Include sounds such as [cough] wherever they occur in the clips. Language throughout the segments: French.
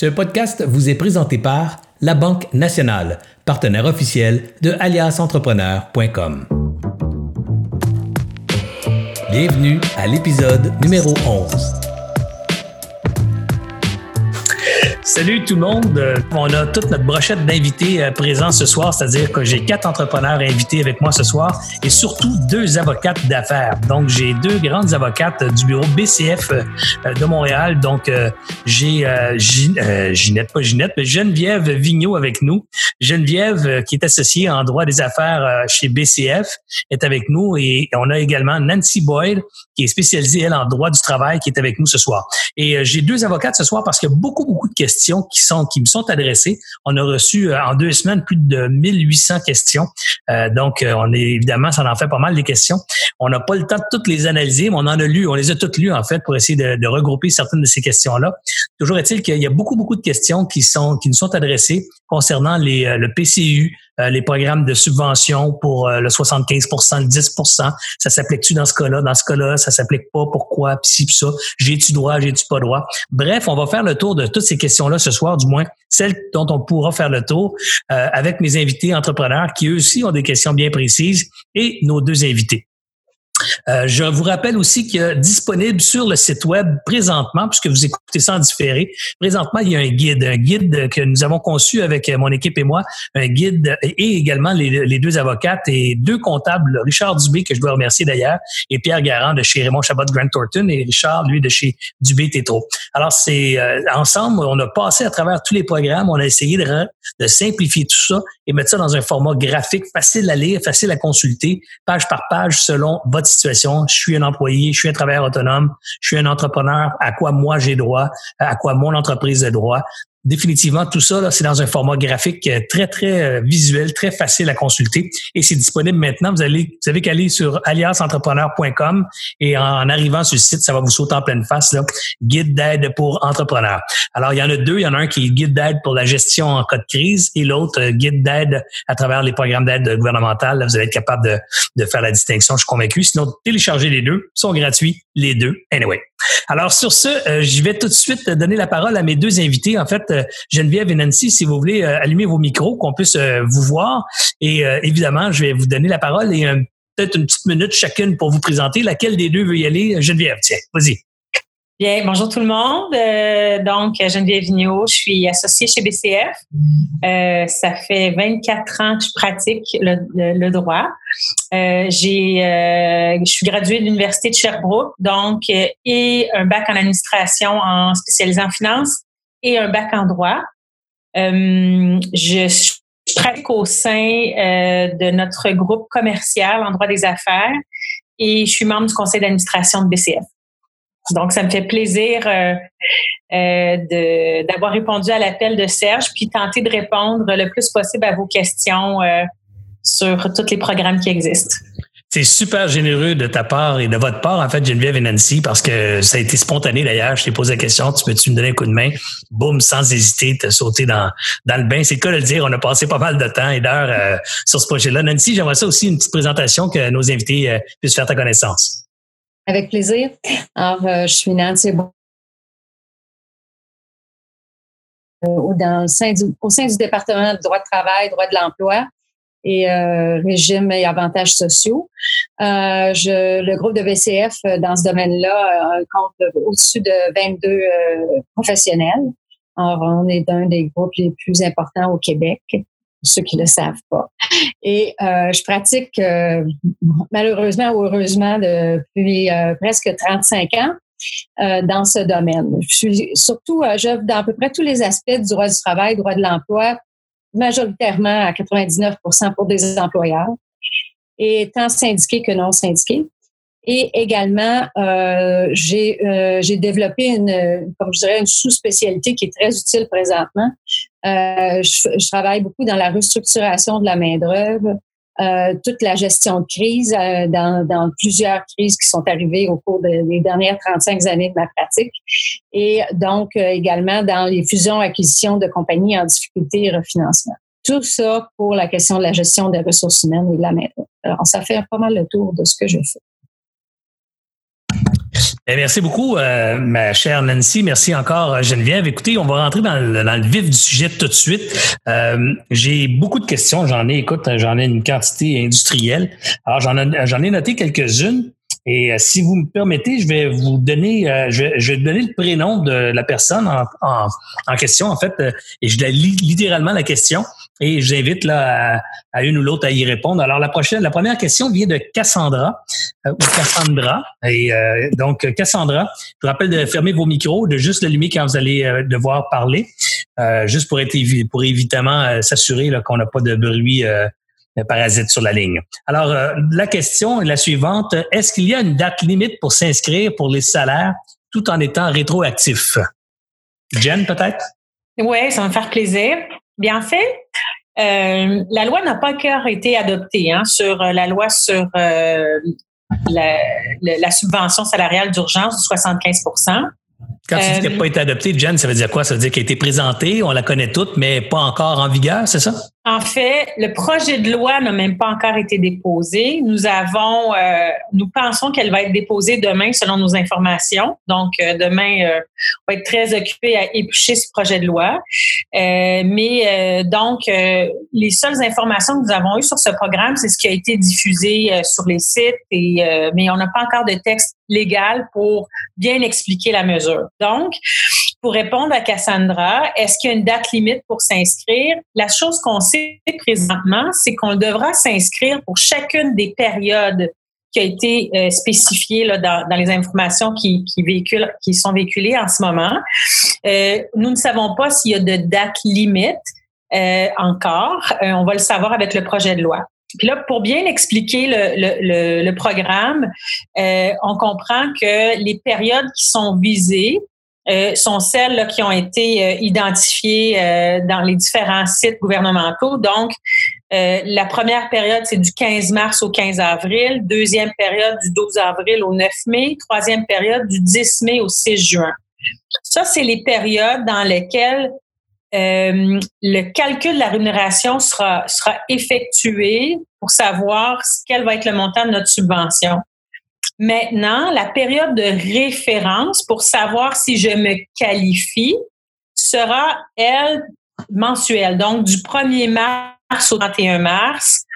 Ce podcast vous est présenté par La Banque Nationale, partenaire officiel de aliasentrepreneur.com. Bienvenue à l'épisode numéro 11. Salut tout le monde. Euh, on a toute notre brochette d'invités euh, présents ce soir, c'est-à-dire que j'ai quatre entrepreneurs invités avec moi ce soir et surtout deux avocates d'affaires. Donc, j'ai deux grandes avocates du bureau BCF euh, de Montréal. Donc, j'ai Ginette, pas Ginette, mais Geneviève Vigneault avec nous. Geneviève, qui est associée en droit des affaires chez BCF, est avec nous et on a également Nancy Boyd, qui est spécialisée, elle, en droit du travail, qui est avec nous ce soir. Et j'ai deux avocates ce soir parce qu'il y a beaucoup, beaucoup de questions qui sont qui me sont adressées. On a reçu euh, en deux semaines plus de 1800 questions. Euh, donc, euh, on est évidemment, ça en fait pas mal des questions. On n'a pas le temps de toutes les analyser, mais on en a lu, on les a toutes lues en fait pour essayer de, regrouper certaines de ces questions-là. Toujours est-il qu'il y a beaucoup beaucoup de questions qui sont qui nous sont adressées concernant le PCU, les programmes de subvention pour le 75% le 10% Ça s'applique-tu dans ce cas-là? Dans ce cas-là, ça s'applique pas. Pourquoi? Puis ci, puis ça. J'ai-tu droit? J'ai-tu pas droit? Bref, on va faire le tour de toutes ces questions là ce soir, du moins celles dont on pourra faire le tour euh, avec mes invités entrepreneurs qui eux aussi ont des questions bien précises et nos deux invités. Euh, je vous rappelle aussi qu'il y a disponible sur le site web présentement, puisque vous écoutez ça en différé, présentement, il y a un guide, un guide que nous avons conçu avec mon équipe et moi, un guide et également les, deux avocates et deux comptables, Richard Dubé, que je dois remercier d'ailleurs, et Pierre Garand de chez Raymond Chabot Grant Thornton et Richard, lui, de chez Dubé Tétro. Alors, c'est euh, ensemble, on a passé à travers tous les programmes, on a essayé de, de simplifier tout ça et mettre ça dans un format graphique facile à lire, facile à consulter, page par page selon votre situation. Je suis un employé, je suis un travailleur autonome, je suis un entrepreneur. À quoi moi j'ai droit? À quoi mon entreprise a droit? Définitivement, tout ça, c'est dans un format graphique euh, très, très euh, visuel, très facile à consulter. Et c'est disponible maintenant. Vous allez, vous avez qu'à aller sur aliasentrepreneur.com et en arrivant sur le site, ça va vous sauter en pleine face, là, guide d'aide pour entrepreneurs. Alors, il y en a deux. Il y en a un qui est guide d'aide pour la gestion en cas de crise et l'autre, euh, guide d'aide à travers les programmes d'aide gouvernementale. vous allez être capable de, de faire la distinction, je suis convaincu. Sinon, téléchargez les deux. Ils sont gratuits, les deux. Anyway. Alors, sur ce, euh, je vais tout de suite donner la parole à mes deux invités. En fait, euh, Geneviève et Nancy, si vous voulez euh, allumer vos micros, qu'on puisse vous voir. Et évidemment, je vais vous donner la parole et peut-être une petite minute chacune pour vous présenter. Laquelle des deux veut y aller? Geneviève, tiens, vas-y. Bien, bonjour tout le monde. Euh, donc, Geneviève Vigneault, je suis associée chez BCF. Euh, ça fait 24 ans que je pratique le, droit. Euh, j'ai, je suis graduée de l'Université de Sherbrooke, donc, et un bac en administration en spécialisé en finance et un bac en droit. je, pratique au sein de notre groupe commercial en droit des affaires et je suis membre du conseil d'administration de BCF. Donc, ça me fait plaisir euh, euh, d'avoir répondu à l'appel de Serge, puis tenter de répondre le plus possible à vos questions euh, sur tous les programmes qui existent. C'est super généreux de ta part et de votre part, en fait, Geneviève et Nancy, parce que ça a été spontané d'ailleurs. Je t'ai posé la question, tu peux-tu me donner un coup de main? Boum, sans hésiter, te sauter dans, dans le bain. C'est le cas de le dire. On a passé pas mal de temps et d'heures sur ce projet-là. Nancy, j'aimerais ça aussi une petite présentation que nos invités puissent faire ta connaissance. Avec plaisir. Alors, euh, je suis Nancy euh, dans sein au sein du département de droit de travail, droit de l'emploi et euh, régime et avantages sociaux. je, le groupe de VCF dans ce domaine-là compte au-dessus de 22 professionnels. Alors, on est un des groupes les plus importants au Québec pour ceux qui ne le savent pas. Et euh, je pratique euh, malheureusement ou heureusement depuis euh, presque 35 ans dans ce domaine. Je suis surtout, j'œuvre dans à peu près tous les aspects du droit du travail, droit de l'emploi, majoritairement à 99% pour des employeurs, et tant syndiqués que non syndiqués. Et également, euh, j'ai euh, développé une, comme je dirais, une sous-spécialité qui est très utile présentement. Euh, je, je, travaille beaucoup dans la restructuration de la main-d'œuvre, euh, toute la gestion de crise, euh, dans, dans, plusieurs crises qui sont arrivées au cours des dernières 35 années de ma pratique. Et donc, euh, également dans les fusions-acquisitions de compagnies en difficulté et refinancement. Tout ça pour la question de la gestion des ressources humaines et de la main-d'œuvre. Alors, ça fait pas mal le tour de ce que je fais. Eh, merci beaucoup, euh, ma chère Nancy. Merci encore, euh, Geneviève. Écoutez, on va rentrer dans le, vif du sujet tout de suite. Euh, j'ai beaucoup de questions. J'en ai, écoute, j'en ai une quantité industrielle. Alors, j'en ai, noté quelques-unes. Et si vous me permettez, je vais vous donner, je, vais, donner le prénom de la personne en, en, question, en fait, et je lis littéralement la question. Et j'invite là à, une ou l'autre à y répondre. Alors la prochaine, la première question vient de Cassandra euh, ou Cassandra. Et euh, donc Cassandra, je vous rappelle de fermer vos micros, de juste l'allumer quand vous allez euh, devoir parler, juste pour être pour évidemment s'assurer qu'on n'a pas de bruit parasite sur la ligne. Alors la question est la suivante Est-ce qu'il y a une date limite pour s'inscrire pour les salaires tout en étant rétroactif? Jen peut-être? Oui, ça va me faire plaisir. Bien fait. Euh, la loi n'a pas encore été adoptée hein, sur euh, la loi sur euh, la, la, subvention salariale d'urgence de 75% quand tu dis qu'elle n'a pas été adoptée, Jen, ça veut dire quoi? Ça veut dire qu'elle a été présentée, on la connaît toute, mais pas encore en vigueur, c'est ça? En fait, le projet de loi n'a même pas encore été déposé. Nous avons, euh, nous pensons qu'elle va être déposée demain selon nos informations. Donc, euh, demain, euh, on va être très occupé à éplucher ce projet de loi. mais donc, les seules informations que nous avons eues sur ce programme, c'est ce qui a été diffusé sur les sites. Et, mais on n'a pas encore de texte légal pour bien expliquer la mesure. Donc, pour répondre à Cassandra, est-ce qu'il y a une date limite pour s'inscrire? La chose qu'on sait présentement, c'est qu'on devra s'inscrire pour chacune des périodes qui a été euh, spécifiée là, dans, dans, les informations qui, qui, véhiculent, qui sont véhiculées en ce moment. Euh, nous ne savons pas s'il y a de date limite euh, encore. Euh, on va le savoir avec le projet de loi. Puis là, pour bien expliquer le, le, le, programme, euh, on comprend que les périodes qui sont visées euh, sont celles qui ont été euh, identifiées euh, dans les différents sites gouvernementaux. Donc, la première période, c'est du 15 mars au 15 avril. Deuxième période, du 12 avril au 9 mai. Troisième période, du 10 mai au 6 juin. Ça, c'est les périodes dans lesquelles le calcul de la rémunération sera, sera effectué pour savoir quel va être le montant de notre subvention. Maintenant, la période de référence pour savoir si je me qualifie sera, elle, mensuelle. Donc, du 1er mars au 31 mars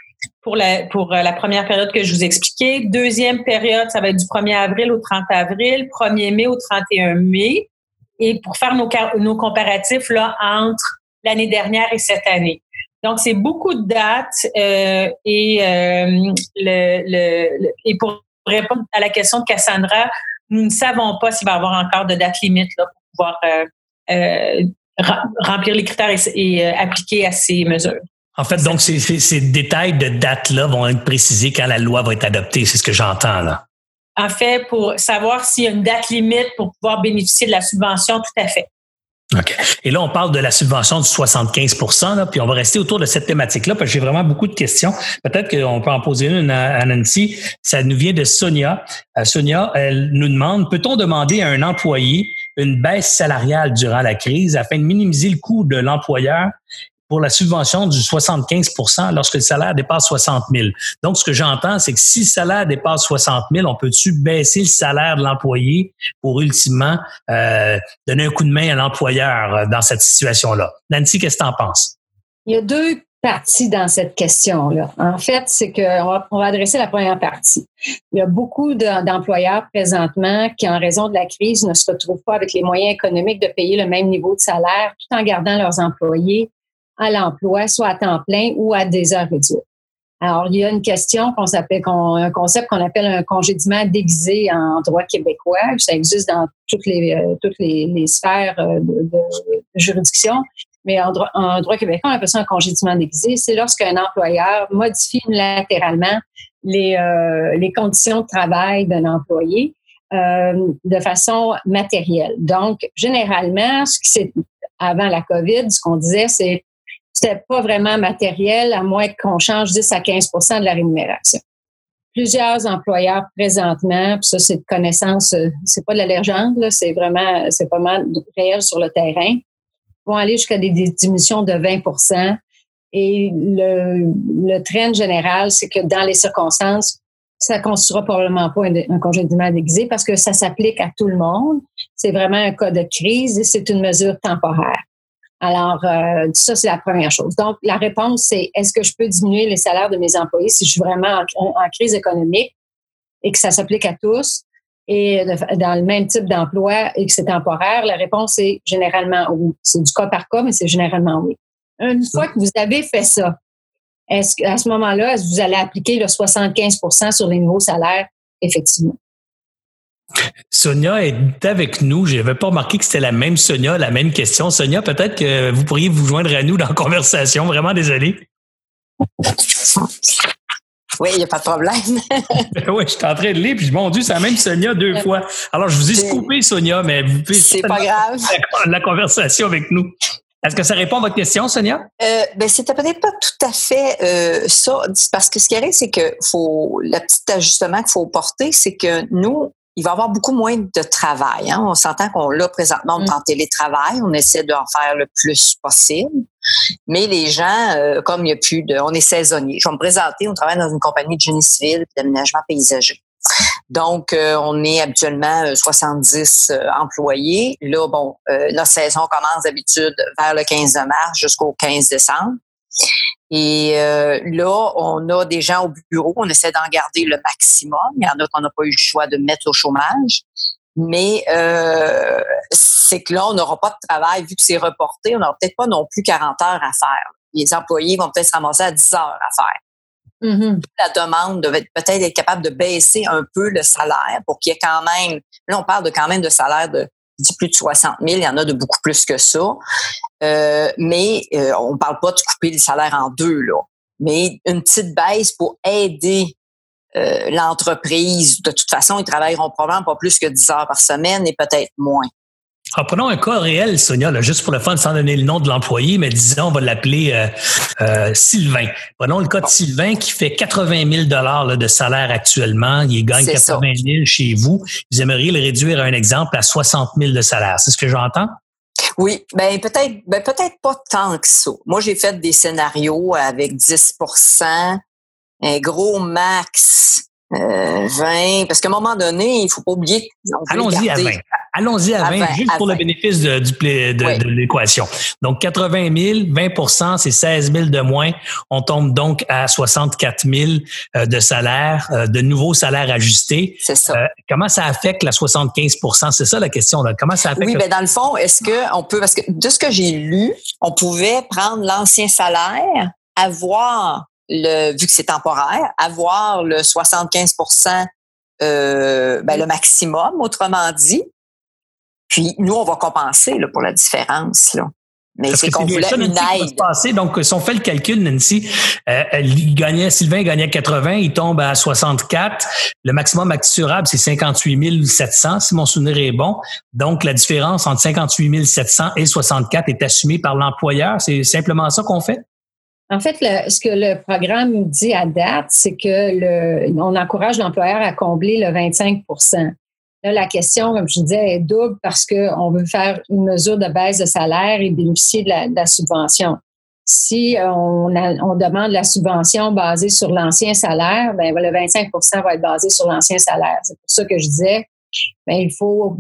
pour la, pour euh, la première période que je vous expliquais. Deuxième période, ça va être du 1er avril au 30 avril, 1er mai au 31 mai. Et pour faire nos, nos comparatifs là, entre l'année dernière et cette année. Donc, c'est beaucoup de dates euh, et, euh, le, le, et pour répondre à la question de Cassandra, nous ne savons pas s'il va y avoir encore de date limite là, pour pouvoir euh, euh remplir les critères et, euh, appliquer à ces mesures. En fait, donc, ces, ces, détails de date-là vont être précisés quand la loi va être adoptée. C'est ce que j'entends là. En fait, pour savoir s'il y a une date limite pour pouvoir bénéficier de la subvention, tout à fait. OK. Et là, on parle de la subvention du 75 là, puis on va rester autour de cette thématique-là, parce j'ai vraiment beaucoup de questions. Peut-être qu'on peut en poser une à Nancy. Ça nous vient de Sonia. Euh, Sonia, elle nous demande, peut-on demander à un employé une baisse salariale durant la crise afin de minimiser le coût de l'employeur pour la subvention du 75% lorsque le salaire dépasse 60 000. Donc, ce que j'entends, c'est que si le salaire dépasse 60 000, on peut-tu baisser le salaire de l'employé pour ultimement euh, donner un coup de main à l'employeur euh, dans cette situation-là? Nancy, qu'est-ce que tu en penses? Il y a deux parties dans cette question-là. En fait, c'est qu'on va, on va adresser la première partie. Il y a beaucoup d'employeurs présentement qui, en raison de la crise, ne se retrouvent pas avec les moyens économiques de payer le même niveau de salaire tout en gardant leurs employés à l'emploi, soit à temps plein ou à des heures réduites. Alors, il y a une question qu'on s'appelle, un concept qu'on appelle un congédiement déguisé en droit québécois. Ça existe dans toutes les, euh, toutes les, sphères euh, de, juridiction. Mais en droit, en droit québécois, on appelle ça un congédiement déguisé. C'est lorsqu'un employeur modifie unilatéralement les, euh, les conditions de travail d'un employé de façon matérielle. Donc, généralement, ce qui c'est avant la COVID, ce qu'on disait, c'est c'était pas vraiment matériel, à moins qu'on change 10 à 15% de la rémunération. Plusieurs employeurs présentement, puis ça c'est de connaissance, euh, c'est pas de la légende, c'est vraiment, c'est vraiment réel sur le terrain, vont aller jusqu'à des diminutions de 20 Et le, le trend général, c'est que dans les circonstances, ça constituera probablement pas un, un congédiement déguisé parce que ça s'applique à tout le monde. C'est vraiment un cas de crise et c'est une mesure temporaire. Alors, euh, ça, c'est la première chose. Donc, la réponse, c'est est-ce que je peux diminuer les salaires de mes employés si je suis vraiment en, crise économique et que ça s'applique à tous et dans le même type d'emploi et que c'est temporaire? La réponse est généralement oui. C'est du cas par cas, mais c'est généralement oui. Une fois que vous avez fait ça, est-ce qu'à ce moment-là, est-ce que vous allez appliquer le 75% sur les nouveaux salaires? Effectivement. Sonia est avec nous. Je n'avais pas remarqué que c'était la même Sonia, la même question. Sonia, peut-être que vous pourriez vous joindre à nous dans la conversation. Vraiment désolé. Oui, il n'y a pas de problème. [laughs] oui, je suis en train de lire, puis mon Dieu, c'est la même Sonia deux fois. Alors, je vous ai scoopé, Sonia, mais vous pouvez. C'est pas grave. La, conversation avec nous. Est-ce que ça répond à votre question, Sonia? Euh, ben, c'était peut-être pas tout à fait euh, ça, parce que ce qui arrive, c'est que faut, le petit ajustement qu'il faut porter, c'est que nous, il va y avoir beaucoup moins de travail. Hein. On s'entend qu'on l'a présentement mm. en télétravail. On essaie d'en faire le plus possible. Mais les gens, euh, comme il n'y a plus de... On est saisonnier. Je vais me présenter. On travaille dans une compagnie de génie civil et d'aménagement paysager. Donc, euh, on est habituellement 70 euh, employés. Là, bon, notre saison commence d'habitude vers le 15 mars jusqu'au 15 décembre. Et euh, là, on a des gens au bureau, on essaie d'en garder le maximum. Il y en a qu'on n'a pas eu le choix de mettre au chômage. Mais euh, c'est que là, on n'aura pas de travail vu que c'est reporté. On n'aura peut-être pas non plus 40 heures à faire. Les employés vont peut-être se ramasser à 10 heures à faire. Mm-hmm. La demande devait peut-être être capable de baisser un peu le salaire pour qu'il y ait quand même, là on parle de quand même de salaire de plus de 60 000, il y en a de beaucoup plus que ça. Euh, mais euh, on ne parle pas de couper le salaire en deux, là. Mais une petite baisse pour aider euh, l'entreprise. De toute façon, ils travailleront probablement pas plus que 10 heures par semaine et peut-être moins. Alors, prenons un cas réel, Sonia, là, juste pour le fun, sans donner le nom de l'employé, mais disons, on va l'appeler Sylvain. Prenons le cas de Sylvain qui fait 80 000 dollars de salaire actuellement. Il gagne 80 000 chez vous. Vous aimeriez le réduire à un exemple à 60 000 de salaire. C'est ce que j'entends? Oui, ben peut-être ben peut-être pas tant que ça. Moi, j'ai fait des scénarios avec 10% un gros max euh, 20, parce qu'à un moment donné, il faut pas oublier. Allons-y à 20. Allons-y à 20, juste pour le bénéfice de, de, l'équation. Donc, 80 000, 20 c'est 16 000 de moins. On tombe donc à 64 000 euh, de salaire, euh, de nouveaux salaires ajustés. C'est ça. Euh, comment ça affecte la 75 C'est ça la question. Là. Comment ça affecte? Oui, mais ben, dans le fond, est-ce que on peut, parce que de ce que j'ai lu, on pouvait prendre l'ancien salaire, avoir le, vu que c'est temporaire, avoir le 75% euh, ben, le maximum, autrement dit, puis nous, on va compenser là, pour la différence. Là. Mais c'est qu'on voulait une aide. Donc, si on fait le calcul, Nancy, euh, il gagnait, Sylvain gagnait 80, il tombe à 64. Le maximum assurable, c'est 58 700, si mon souvenir est bon. Donc, la différence entre 58 700 et 64 est assumée par l'employeur. C'est simplement ça qu'on fait? En fait, ce que le programme dit à date, c'est que le, on encourage l'employeur à combler le 25% Là, la question, comme je disais, est double parce qu'on veut faire une mesure de baisse de salaire et bénéficier de la, subvention. Si on, on, demande la subvention basée sur l'ancien salaire, ben le 25% va être basé sur l'ancien salaire. C'est pour ça que je disais, ben, il faut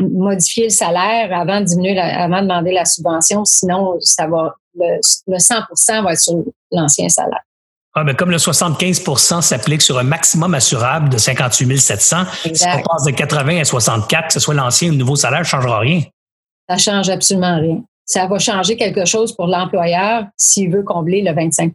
modifier le salaire avant de diminuer, avant de demander la subvention, sinon ça va le, le 100 va être sur l'ancien salaire. Ah, ben, comme le 75% s'applique sur un maximum assurable de 58 700, si on passe de 80 à 64, que ce soit l'ancien ou le nouveau salaire, ça ne changera rien. Ça ne change absolument rien. Ça va changer quelque chose pour l'employeur s'il veut combler le 25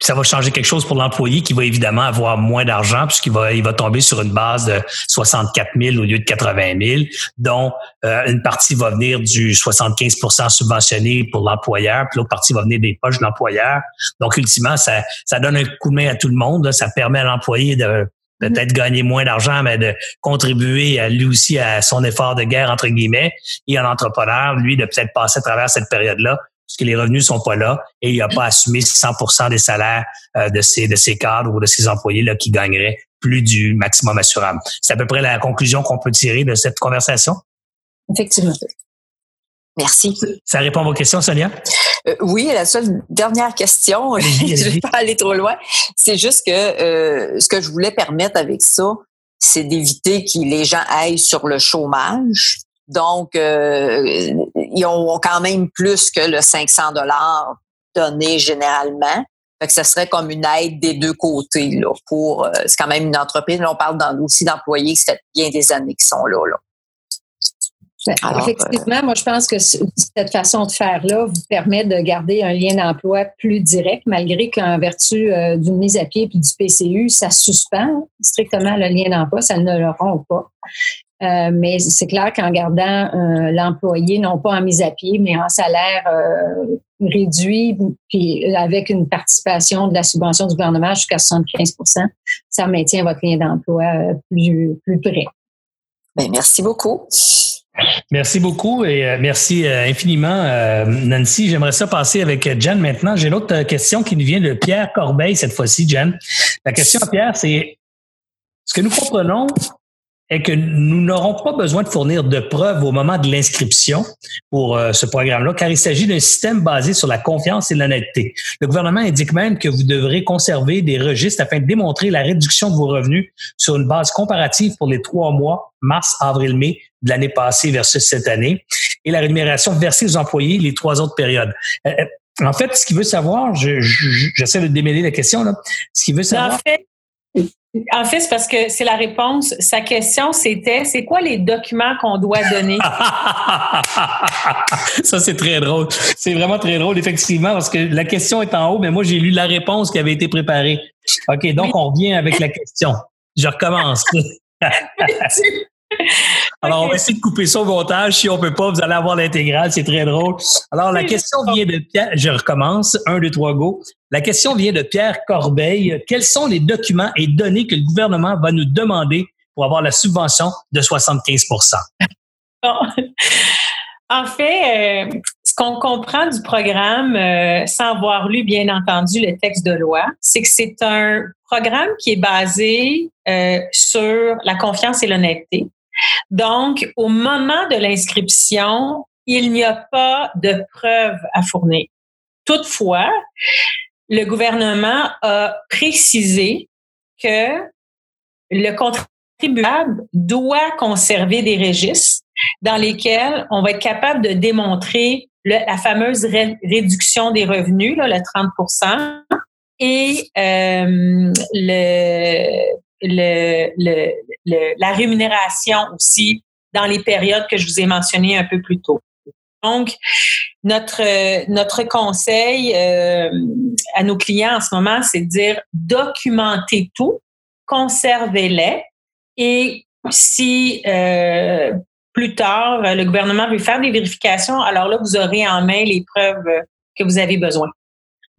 ça va changer quelque chose pour l'employé qui va évidemment avoir moins d'argent puisqu'il va, il va tomber sur une base de 64 000 au lieu de 80 000, dont euh, une partie va venir du 75% subventionné pour l'employeur, puis l'autre partie va venir des poches de l'employeur. Donc, ultimement, ça, ça donne un coup de main à tout le monde. Ça permet à l'employé de peut-être gagner moins d'argent, mais de contribuer à lui aussi à son effort de guerre, entre guillemets, et à l'entrepreneur, lui, de peut-être passer à travers cette période-là puisque les revenus sont pas là et il n'a pas assumé 100 des salaires euh, de ses de ses cadres ou de ses employés là qui gagneraient plus du maximum assurable. C'est à peu près la conclusion qu'on peut tirer de cette conversation? Effectivement. Merci. Ça répond à vos questions, Sonia? oui, la seule dernière question, [laughs] je ne vais pas aller trop loin, c'est juste que ce que je voulais permettre avec ça, c'est d'éviter que les gens aillent sur le chômage. Donc, ils ont quand même plus que le 500 dollars donné généralement. Fait que ce serait comme une aide des deux côtés là, pour euh, c'est quand même une entreprise. Là, on parle aussi d'employés qui ça fait bien des années qui sont là. là. Effectivement, moi je pense que cette façon de faire-là vous permet de garder un lien d'emploi plus direct, malgré qu'en vertu euh, d'une mise à pied puis du PCU, ça suspend strictement le lien d'emploi, ça ne le rompt pas. Euh, mais c'est clair qu'en gardant l'employé, non pas en mise à pied, mais en salaire réduit, puis avec une participation de la subvention du gouvernement jusqu'à 75% ça maintient votre lien d'emploi euh, plus, plus près. Bien, merci beaucoup. Merci beaucoup et euh, merci euh, infiniment, Nancy. J'aimerais ça passer avec Jen maintenant. J'ai l'autre question qui nous vient de Pierre Corbeil cette fois-ci, Jen. La question à Pierre, c'est ce que nous comprenons est que nous n'aurons pas besoin de fournir de preuves au moment de l'inscription pour euh, ce programme-là, car il s'agit d'un système basé sur la confiance et l'honnêteté. Le gouvernement indique même que vous devrez conserver des registres afin de démontrer la réduction de vos revenus sur une base comparative pour les trois mois, mars, avril, mai de l'année passée versus cette année, et la rémunération versée aux employés les trois autres périodes. Euh, euh, en fait, ce qu'il veut savoir, j'essaie de démêler la question, là. Ce qu'il veut savoir. En fait, c'est parce que c'est la réponse. Sa question, c'était c'est quoi les documents qu'on doit donner? [laughs] Ça, c'est très drôle. C'est vraiment très drôle, effectivement, parce que la question est en haut, mais moi, j'ai lu la réponse qui avait été préparée. OK, donc on revient avec la question. Je recommence. [laughs] Alors, on va essayer de couper ça au montage. Si on peut pas, vous allez avoir l'intégrale. C'est très drôle. Alors, la question vient de Pierre. Je recommence. Un, deux, trois, go. La question vient de Pierre Corbeil. Quels sont les documents et données que le gouvernement va nous demander pour avoir la subvention de 75% [laughs] En fait, euh, ce qu'on comprend du programme, euh, sans avoir lu bien entendu le texte de loi, c'est que c'est un programme qui est basé euh, sur la confiance et l'honnêteté. Donc, au moment de l'inscription, il n'y a pas de preuves à fournir. Toutefois, le gouvernement a précisé que le contribuable doit conserver des registres dans lesquels on va être capable de démontrer la fameuse réduction des revenus, là, le 30% et euh, le, le, la rémunération aussi dans les périodes que je vous ai mentionnées un peu plus tôt. Donc, notre notre conseil euh, à nos clients en ce moment, c'est de dire documentez tout, conservez-les et si euh, plus tard le gouvernement veut faire des vérifications, alors là vous aurez en main les preuves que vous avez besoin.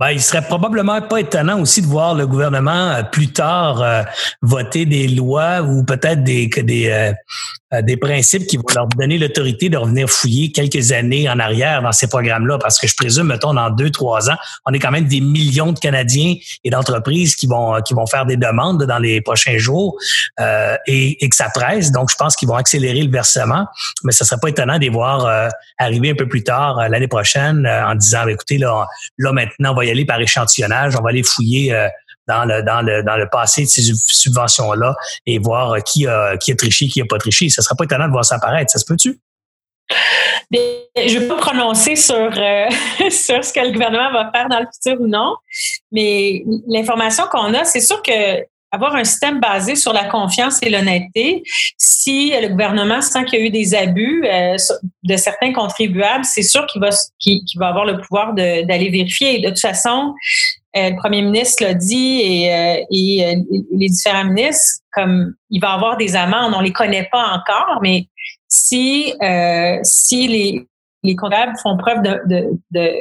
Ben, il serait probablement pas étonnant aussi de voir le gouvernement euh, plus tard euh, voter des lois ou peut-être des, des, euh, euh, des principes qui vont leur donner l'autorité de revenir fouiller quelques années en arrière dans ces programmes-là, parce que je présume, mettons, dans deux, trois ans, on est quand même des millions de Canadiens et d'entreprises qui vont qui vont faire des demandes dans les prochains jours euh, et, et, que ça presse. Donc, je pense qu'ils vont accélérer le versement, mais ce serait pas étonnant de les voir euh, arriver un peu plus tard l'année prochaine en disant, ben, écoutez, là, là, maintenant, on va y aller par échantillonnage, on va aller fouiller dans le, dans le, dans le passé de ces subventions-là et voir qui a, qui a triché, qui a pas triché. Ça serait pas étonnant de voir ça apparaître. Ça se peut-tu? je ne vais pas prononcer sur, euh, [laughs] sur ce que le gouvernement va faire dans le futur ou non, mais l'information qu'on a, c'est sûr que avoir un système basé sur la confiance et l'honnêteté, si le gouvernement sent qu'il y a eu des abus euh, de certains contribuables, c'est sûr qu'il va, qu'il, va avoir le pouvoir d'aller vérifier. De toute façon, euh, le premier ministre l'a dit et, euh, et euh, les différents ministres, comme il va y avoir des amendes, on les connaît pas encore, mais si si les, les comptables font preuve de, de, de,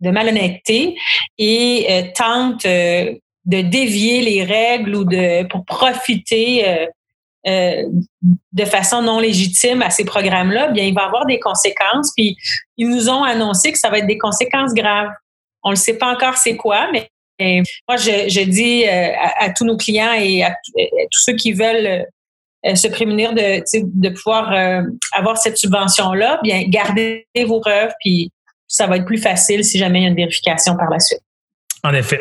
de malhonnêteté et tentent de dévier les règles ou de pour profiter euh, de façon non légitime à ces programmes-là, bien il va avoir des conséquences. Puis ils nous ont annoncé que ça va être des conséquences graves. On ne sait pas encore c'est quoi, mais moi, je, dis euh, à, tous nos clients et à, tous ceux qui veulent euh, se prémunir de, de pouvoir euh, avoir cette subvention-là, bien, gardez vos preuves, puis ça va être plus facile si jamais il y a une vérification par la suite. En effet.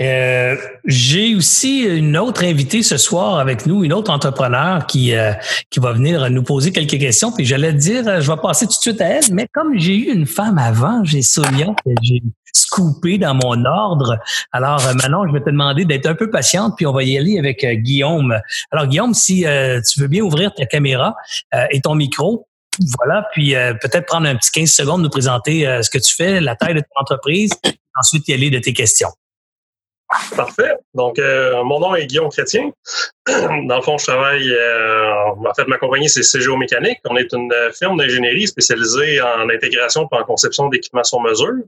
Euh, j'ai aussi une autre invitée ce soir avec nous, une autre entrepreneur qui, euh, qui va venir nous poser quelques questions. Puis j'allais dire, je vais passer tout de suite à elle, mais comme j'ai eu une femme avant, j'ai Sonia j'ai scoopé dans mon ordre. Alors euh, maintenant, je vais te demander d'être un peu patiente, puis on va y aller avec Guillaume. Alors Guillaume, si tu veux bien ouvrir ta caméra et ton micro, voilà, puis peut-être prendre un petit 15 secondes, nous présenter ce que tu fais, la taille de ton entreprise, ensuite y aller de tes questions. Parfait. Donc, euh, mon nom est Guillaume Chrétien. [clears throat] Dans le fond, je travaille, euh, en fait, ma compagnie, c'est CGO Mécanique. On est une firme d'ingénierie spécialisée en intégration et en conception d'équipements sur mesure.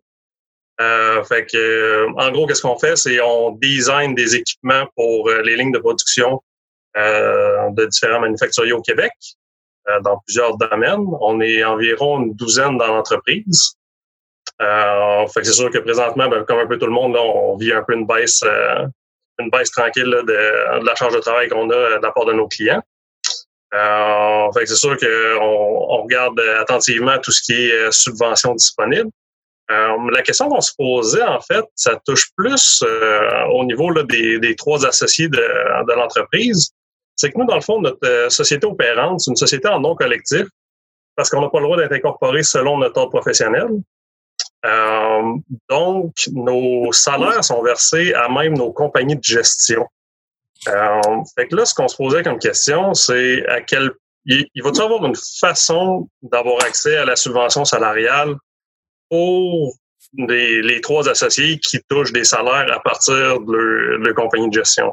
Euh, fait que, en gros, qu'est-ce qu'on fait? C'est on design des équipements pour les lignes de production de différents manufacturiers au Québec dans plusieurs domaines. On est environ une douzaine dans l'entreprise. Euh, fait que c'est sûr que présentement, ben, comme un peu tout le monde, on vit un peu une baisse, euh, une baisse tranquille de, la charge de travail qu'on a de la part de nos clients. Euh, fait que c'est sûr qu'on on regarde attentivement tout ce qui est subvention disponible. la question qu'on se posait, en fait, ça touche plus au niveau là, des, des, trois associés de, de l'entreprise. C'est que nous, dans le fond, notre société opérante, c'est une société en non collectif parce qu'on n'a pas le droit d'être incorporé selon notre ordre professionnel. Euh, donc, nos salaires sont versés à même nos compagnies de gestion. Euh, fait que là, ce qu'on se posait comme question, c'est à quel il, va-t-il avoir une façon d'avoir accès à la subvention salariale pour les, trois associés qui touchent des salaires à partir de leur compagnie de gestion?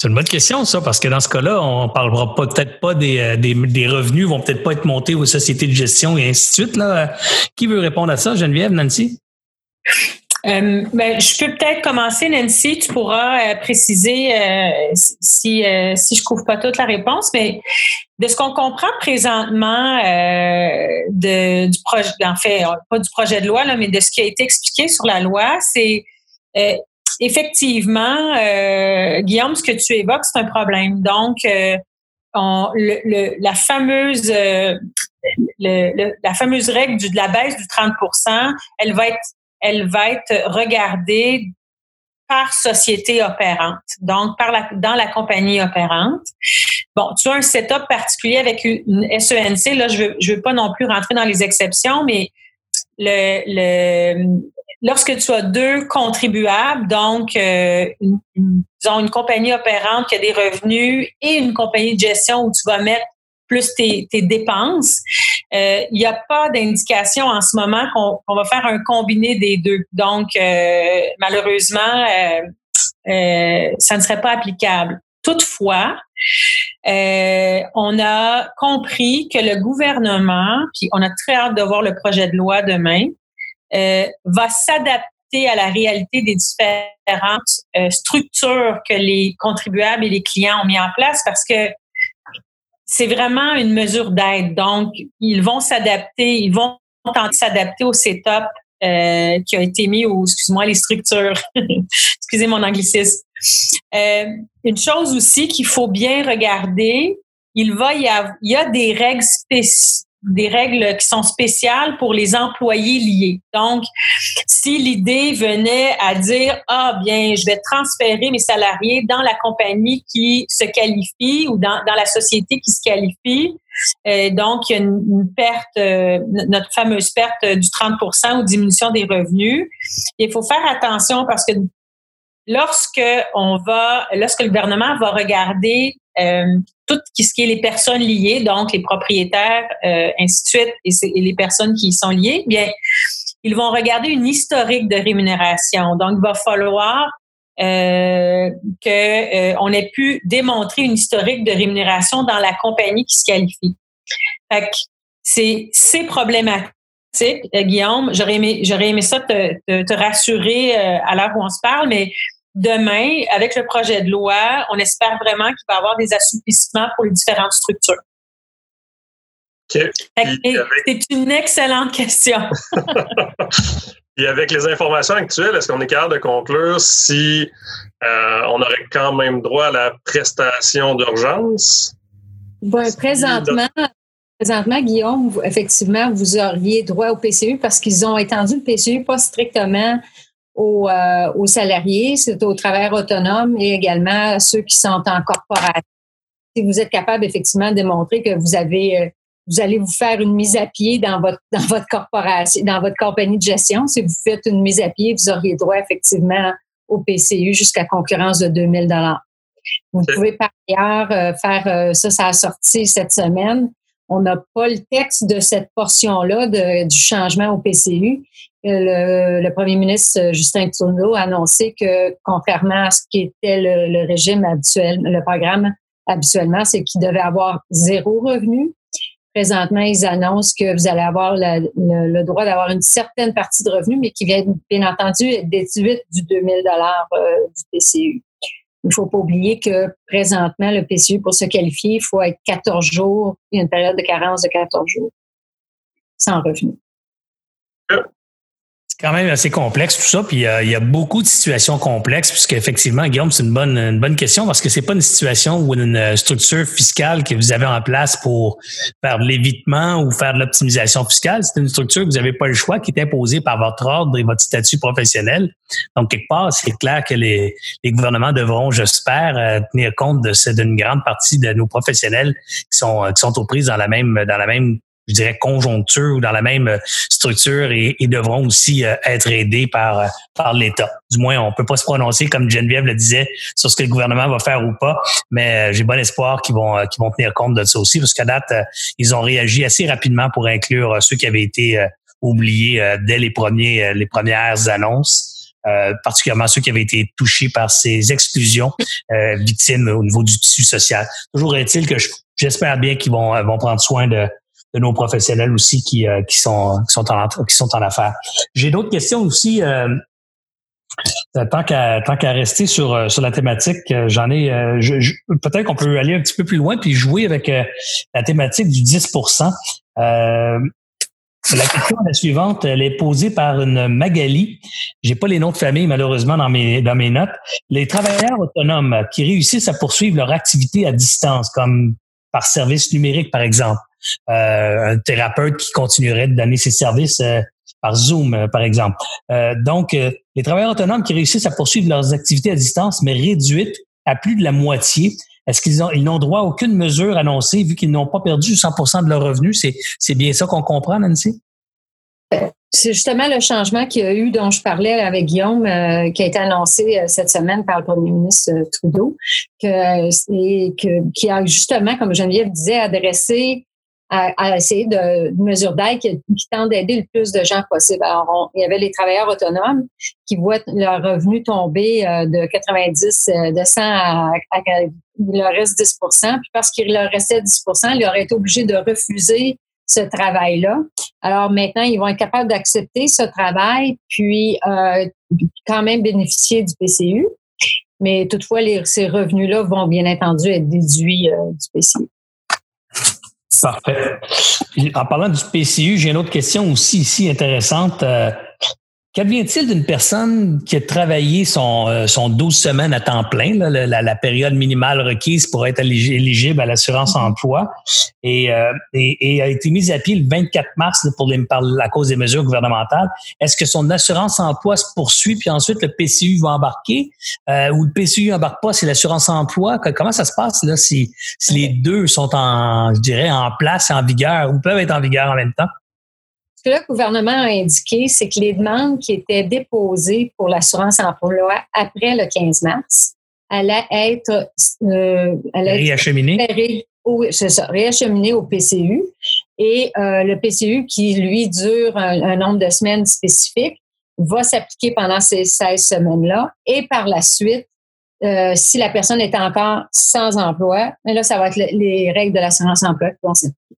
C'est une bonne question, ça, parce que dans ce cas-là, on parlera peut-être pas des, euh, des, des, revenus vont peut-être pas être montés aux sociétés de gestion et ainsi de suite. Là. Qui veut répondre à ça, Geneviève, Nancy? Euh, ben, je peux peut-être commencer, Nancy. Tu pourras euh, préciser euh, si, euh, si je couvre pas toute la réponse, mais de ce qu'on comprend présentement de, du projet, en fait, pas du projet de loi, là, mais de ce qui a été expliqué sur la loi, c'est effectivement, euh, Guillaume, ce que tu évoques, c'est un problème. Donc, euh, la fameuse euh, la fameuse règle de la baisse du 30% elle va être elle va être regardée par société opérante, donc par la, dans la compagnie opérante. Bon, tu as un setup particulier avec une SENC. Là, je veux, je veux pas non plus rentrer dans les exceptions, mais le, le, lorsque tu as deux contribuables, donc euh, une, disons une compagnie opérante qui a des revenus et une compagnie de gestion où tu vas mettre plus tes, dépenses, euh, il n'y a pas d'indication en ce moment qu'on va faire un combiné des deux. Donc, euh, malheureusement, ça ne serait pas applicable. Toutefois, on a compris que le gouvernement, puis on a très hâte de voir le projet de loi demain, euh, va s'adapter à la réalité des différentes euh, structures que les contribuables et les clients ont mis en place parce que c'est vraiment une mesure d'aide. Donc, ils vont s'adapter, ils vont s'adapter au setup euh, qui a été mis aux, excuse-moi, les structures. [laughs] Excusez mon anglicisme. Euh, une chose aussi qu'il faut bien regarder, il va y avoir, il y a des règles spécifiques des règles qui sont spéciales pour les employés liés. Donc, si l'idée venait à dire, ah bien, je vais transférer mes salariés dans la compagnie qui se qualifie ou dans, dans la société qui se qualifie, euh, donc il y a une, perte, euh, notre fameuse perte du 30% ou diminution des revenus. Il faut faire attention parce que lorsque on va, lorsque le gouvernement va regarder euh, tout ce qui est les personnes liées, donc les propriétaires, euh, ainsi de suite, et, les personnes qui y sont liées, bien, ils vont regarder une historique de rémunération. Donc, il va falloir euh, qu'on ait pu démontrer une historique de rémunération dans la compagnie qui se qualifie. Fait c'est, c'est problématique. Guillaume, j'aurais aimé, j'aurais aimé ça te, te, te rassurer à l'heure où on se parle, mais demain, avec le projet de loi, on espère vraiment qu'il va y avoir des assouplissements pour les différentes structures. C'est une excellente question. [laughs] Et avec les informations actuelles, est-ce qu'on est capable de conclure si euh, on aurait quand même droit à la prestation d'urgence? présentement, présentement, Guillaume, effectivement, vous auriez droit au PCU parce qu'ils ont étendu le PCU pas strictement aux, euh, aux salariés, c'est aux travailleurs autonomes et également à ceux qui sont en corporation. Si vous êtes capable effectivement de démontrer que vous avez euh, vous allez vous faire une mise à pied dans votre dans votre corporation, dans votre compagnie de gestion. Si vous faites une mise à pied, vous auriez droit effectivement au PCU jusqu'à concurrence de 2000 dollars. Vous pouvez par ailleurs euh, faire ça, ça a sorti cette semaine. On n'a pas le texte de cette portion-là du changement au PCU. Le, premier ministre euh, Justin Trudeau a annoncé que, contrairement à ce qui était le, régime habituel, le programme habituellement, c'est qu'il devait avoir zéro revenu. Présentement, ils annoncent que vous allez avoir le, droit d'avoir une certaine partie de revenu, mais qui vient bien entendu être déduite du 2000 dollars euh, du PCU. Il ne faut pas oublier que présentement, le PCU, pour se qualifier, il faut être 14 jours, une période de carence de 14 jours sans revenu quand même assez complexe tout ça, puis euh, il y a beaucoup de situations complexes, puisque effectivement, Guillaume, c'est une bonne une bonne question parce que c'est pas une situation ou une euh, structure fiscale que vous avez en place pour faire de l'évitement ou faire de l'optimisation fiscale. C'est une structure que vous n'avez pas le choix, qui est imposée par votre ordre et votre statut professionnel. Donc quelque part, c'est clair que les, les gouvernements devront, j'espère, euh, tenir compte de d'une grande partie de nos professionnels qui sont qui sont aux prises dans la même dans la même je dirais, conjoncture ou dans la même euh, structure et, devront aussi euh, être aidés par, euh, par l'État. Du moins, on peut pas se prononcer, comme Geneviève le disait, sur ce que le gouvernement va faire ou pas, mais j'ai bon espoir qu'ils vont, qu'ils vont tenir compte de ça aussi, parce qu'à date, ils ont réagi assez rapidement pour inclure ceux qui avaient été oubliés dès les, premiers, les premières annonces. particulièrement ceux qui avaient été touchés par ces exclusions victimes au niveau du tissu social. Toujours est-il que j'espère bien qu'ils vont, vont prendre soin de, de nos professionnels aussi qui, euh, qui sont qui sont en qui sont en affaires. J'ai d'autres questions aussi. Euh, tant qu'à tant qu'à rester sur euh, sur la thématique, j'en ai. Je, Peut-être qu'on peut aller un petit peu plus loin puis jouer avec la thématique du 10% la question est la suivante, elle est posée par une Magali. J'ai pas les noms de famille malheureusement dans mes dans mes notes. Les travailleurs autonomes qui réussissent à poursuivre leur activité à distance, comme par service numérique par exemple, euh, un thérapeute qui continuerait de donner ses services euh, par Zoom, euh, par exemple. donc, les travailleurs autonomes qui réussissent à poursuivre leurs activités à distance, mais réduites à plus de la moitié, est-ce qu'ils ont, ils n'ont droit à aucune mesure annoncée vu qu'ils n'ont pas perdu 100% de leurs revenus? C'est, c'est bien ça qu'on comprend, Nancy? C'est justement le changement qu'il y a eu dont je parlais avec Guillaume, qui a été annoncé cette semaine par le premier ministre Trudeau, que, et qui a justement, comme Geneviève disait, adressé à, essayer de, mesures d'aide qui, qui tentent d'aider le plus de gens possible. Alors, il y avait les travailleurs autonomes qui voient leur revenu tomber euh, de 90, euh, de 100 à, à, il leur reste 10% puis parce qu'il leur restait 10% ils auraient été obligés de refuser ce travail-là. Alors maintenant, ils vont être capables d'accepter ce travail, puis euh, quand même bénéficier du PCU. Mais toutefois, ces revenus-là vont bien entendu être déduits euh, du PCU. Parfait. En parlant du PCU, j'ai une autre question aussi ici intéressante. Euh, Qu'advient-il d'une personne qui a travaillé son, euh, son 12 semaines à temps plein, la, période minimale requise pour être éligible à l'assurance mm-hmm. emploi, et, euh, et, et, a été mise à pied le 24 mars pour les, par, à cause des mesures gouvernementales? Est-ce que son assurance emploi se poursuit, puis ensuite le PCU va embarquer, euh, ou le PCU embarque pas, c'est l'assurance emploi? Comment ça se passe là si, si les deux sont en, je dirais, en place, en vigueur, ou peuvent être en vigueur en même temps? Que le gouvernement a indiqué, c'est que les demandes qui étaient déposées pour l'assurance emploi après le 15 mars allaient être, euh, réacheminées. C'est ça, réacheminées au PCU. Et euh, le PCU, qui lui dure un, nombre de semaines spécifique, va s'appliquer pendant ces 16 semaines-là. Et par la suite, euh, si la personne est encore sans emploi, là, ça va être les règles de l'assurance emploi qui vont s'appliquer.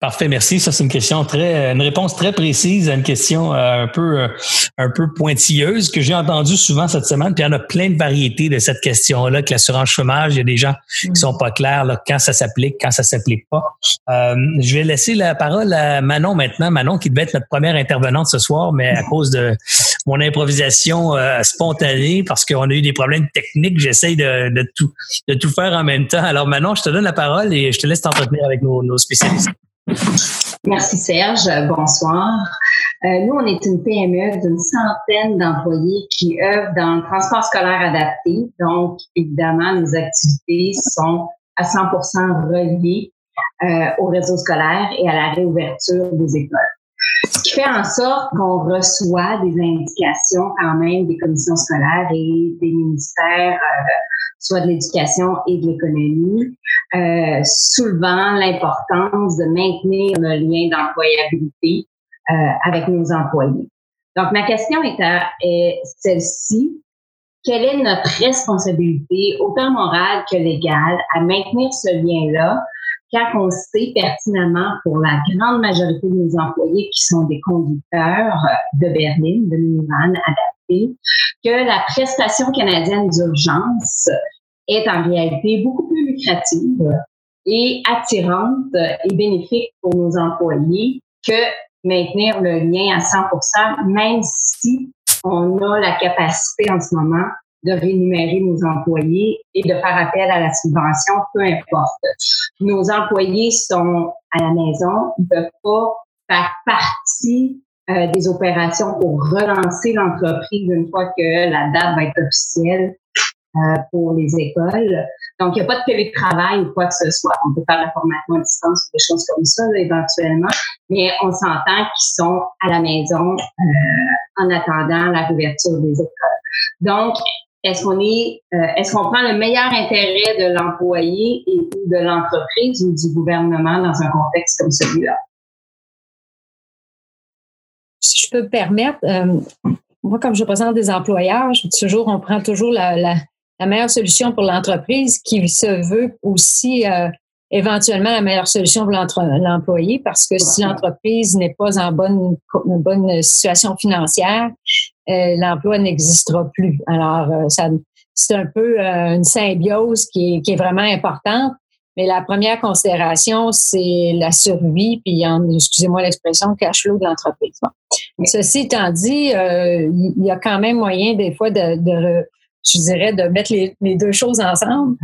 Parfait, merci. Ça, c'est une question très, une réponse très précise à une question euh, un peu, euh, un peu pointilleuse que j'ai entendue souvent cette semaine. Puis il y en a plein de variétés de cette question-là, que l'assurance chômage, il y a des gens qui sont pas clairs là, quand ça s'applique, quand ça s'applique pas. Euh, je vais laisser la parole à Manon maintenant. Manon qui devait être notre première intervenante ce soir, mais à cause de mon improvisation spontanée, parce qu'on a eu des problèmes techniques, j'essaye de, de, tout, de tout faire en même temps. Alors Manon, je te donne la parole et je te laisse t'entretenir avec nos, nos spécialistes. Merci Serge. Bonsoir. Euh, nous, on est une PME d'une centaine d'employés qui œuvrent dans le transport scolaire adapté. Donc, évidemment, nos activités sont à 100 reliées euh, au réseau scolaire et à la réouverture des écoles. Ce qui fait en sorte qu'on reçoit des indications quand même des commissions scolaires et des ministères, euh, soit de l'éducation et de l'économie, euh, soulevant l'importance de maintenir le lien d'employabilité euh, avec nos employés. Donc, ma question est, est celle-ci. Quelle est notre responsabilité, autant morale que légale, à maintenir ce lien-là quand on sait pertinemment pour la grande majorité de nos employés qui sont des conducteurs de berline, de minivan que la prestation canadienne d'urgence est en réalité beaucoup plus lucrative et attirante et bénéfique pour nos employés que maintenir le lien à 100% même si on a la capacité en ce moment de rémunérer nos employés et de faire appel à la subvention, peu importe. Nos employés sont à la maison, ils peuvent pas faire partie euh, des opérations pour relancer l'entreprise une fois que la date va être officielle euh, pour les écoles. Donc, il n'y a pas de télétravail ou quoi que ce soit. On peut faire la formation à distance ou des choses comme ça, éventuellement, mais on s'entend qu'ils sont à la maison euh, en attendant la réouverture des écoles. Donc, est-ce qu'on est, euh, est-ce qu'on prend le meilleur intérêt de l'employé et de l'entreprise ou du gouvernement dans un contexte comme celui-là? Je peux me permettre, euh, moi, comme je représente des employeurs, je dis toujours, on prend toujours la, la, la meilleure solution pour l'entreprise qui se veut aussi euh, éventuellement la meilleure solution pour l'employé parce que si l'entreprise n'est pas en bonne, bonne situation financière, euh, l'emploi n'existera plus. Alors, euh, ça, c'est un peu euh, une symbiose qui est, qui est, vraiment importante. Mais la première considération, c'est la survie, puis excusez-moi l'expression, cash flow de l'entreprise. Ceci étant dit, il y a quand même moyen des fois de, de je dirais, de mettre les, deux choses ensemble.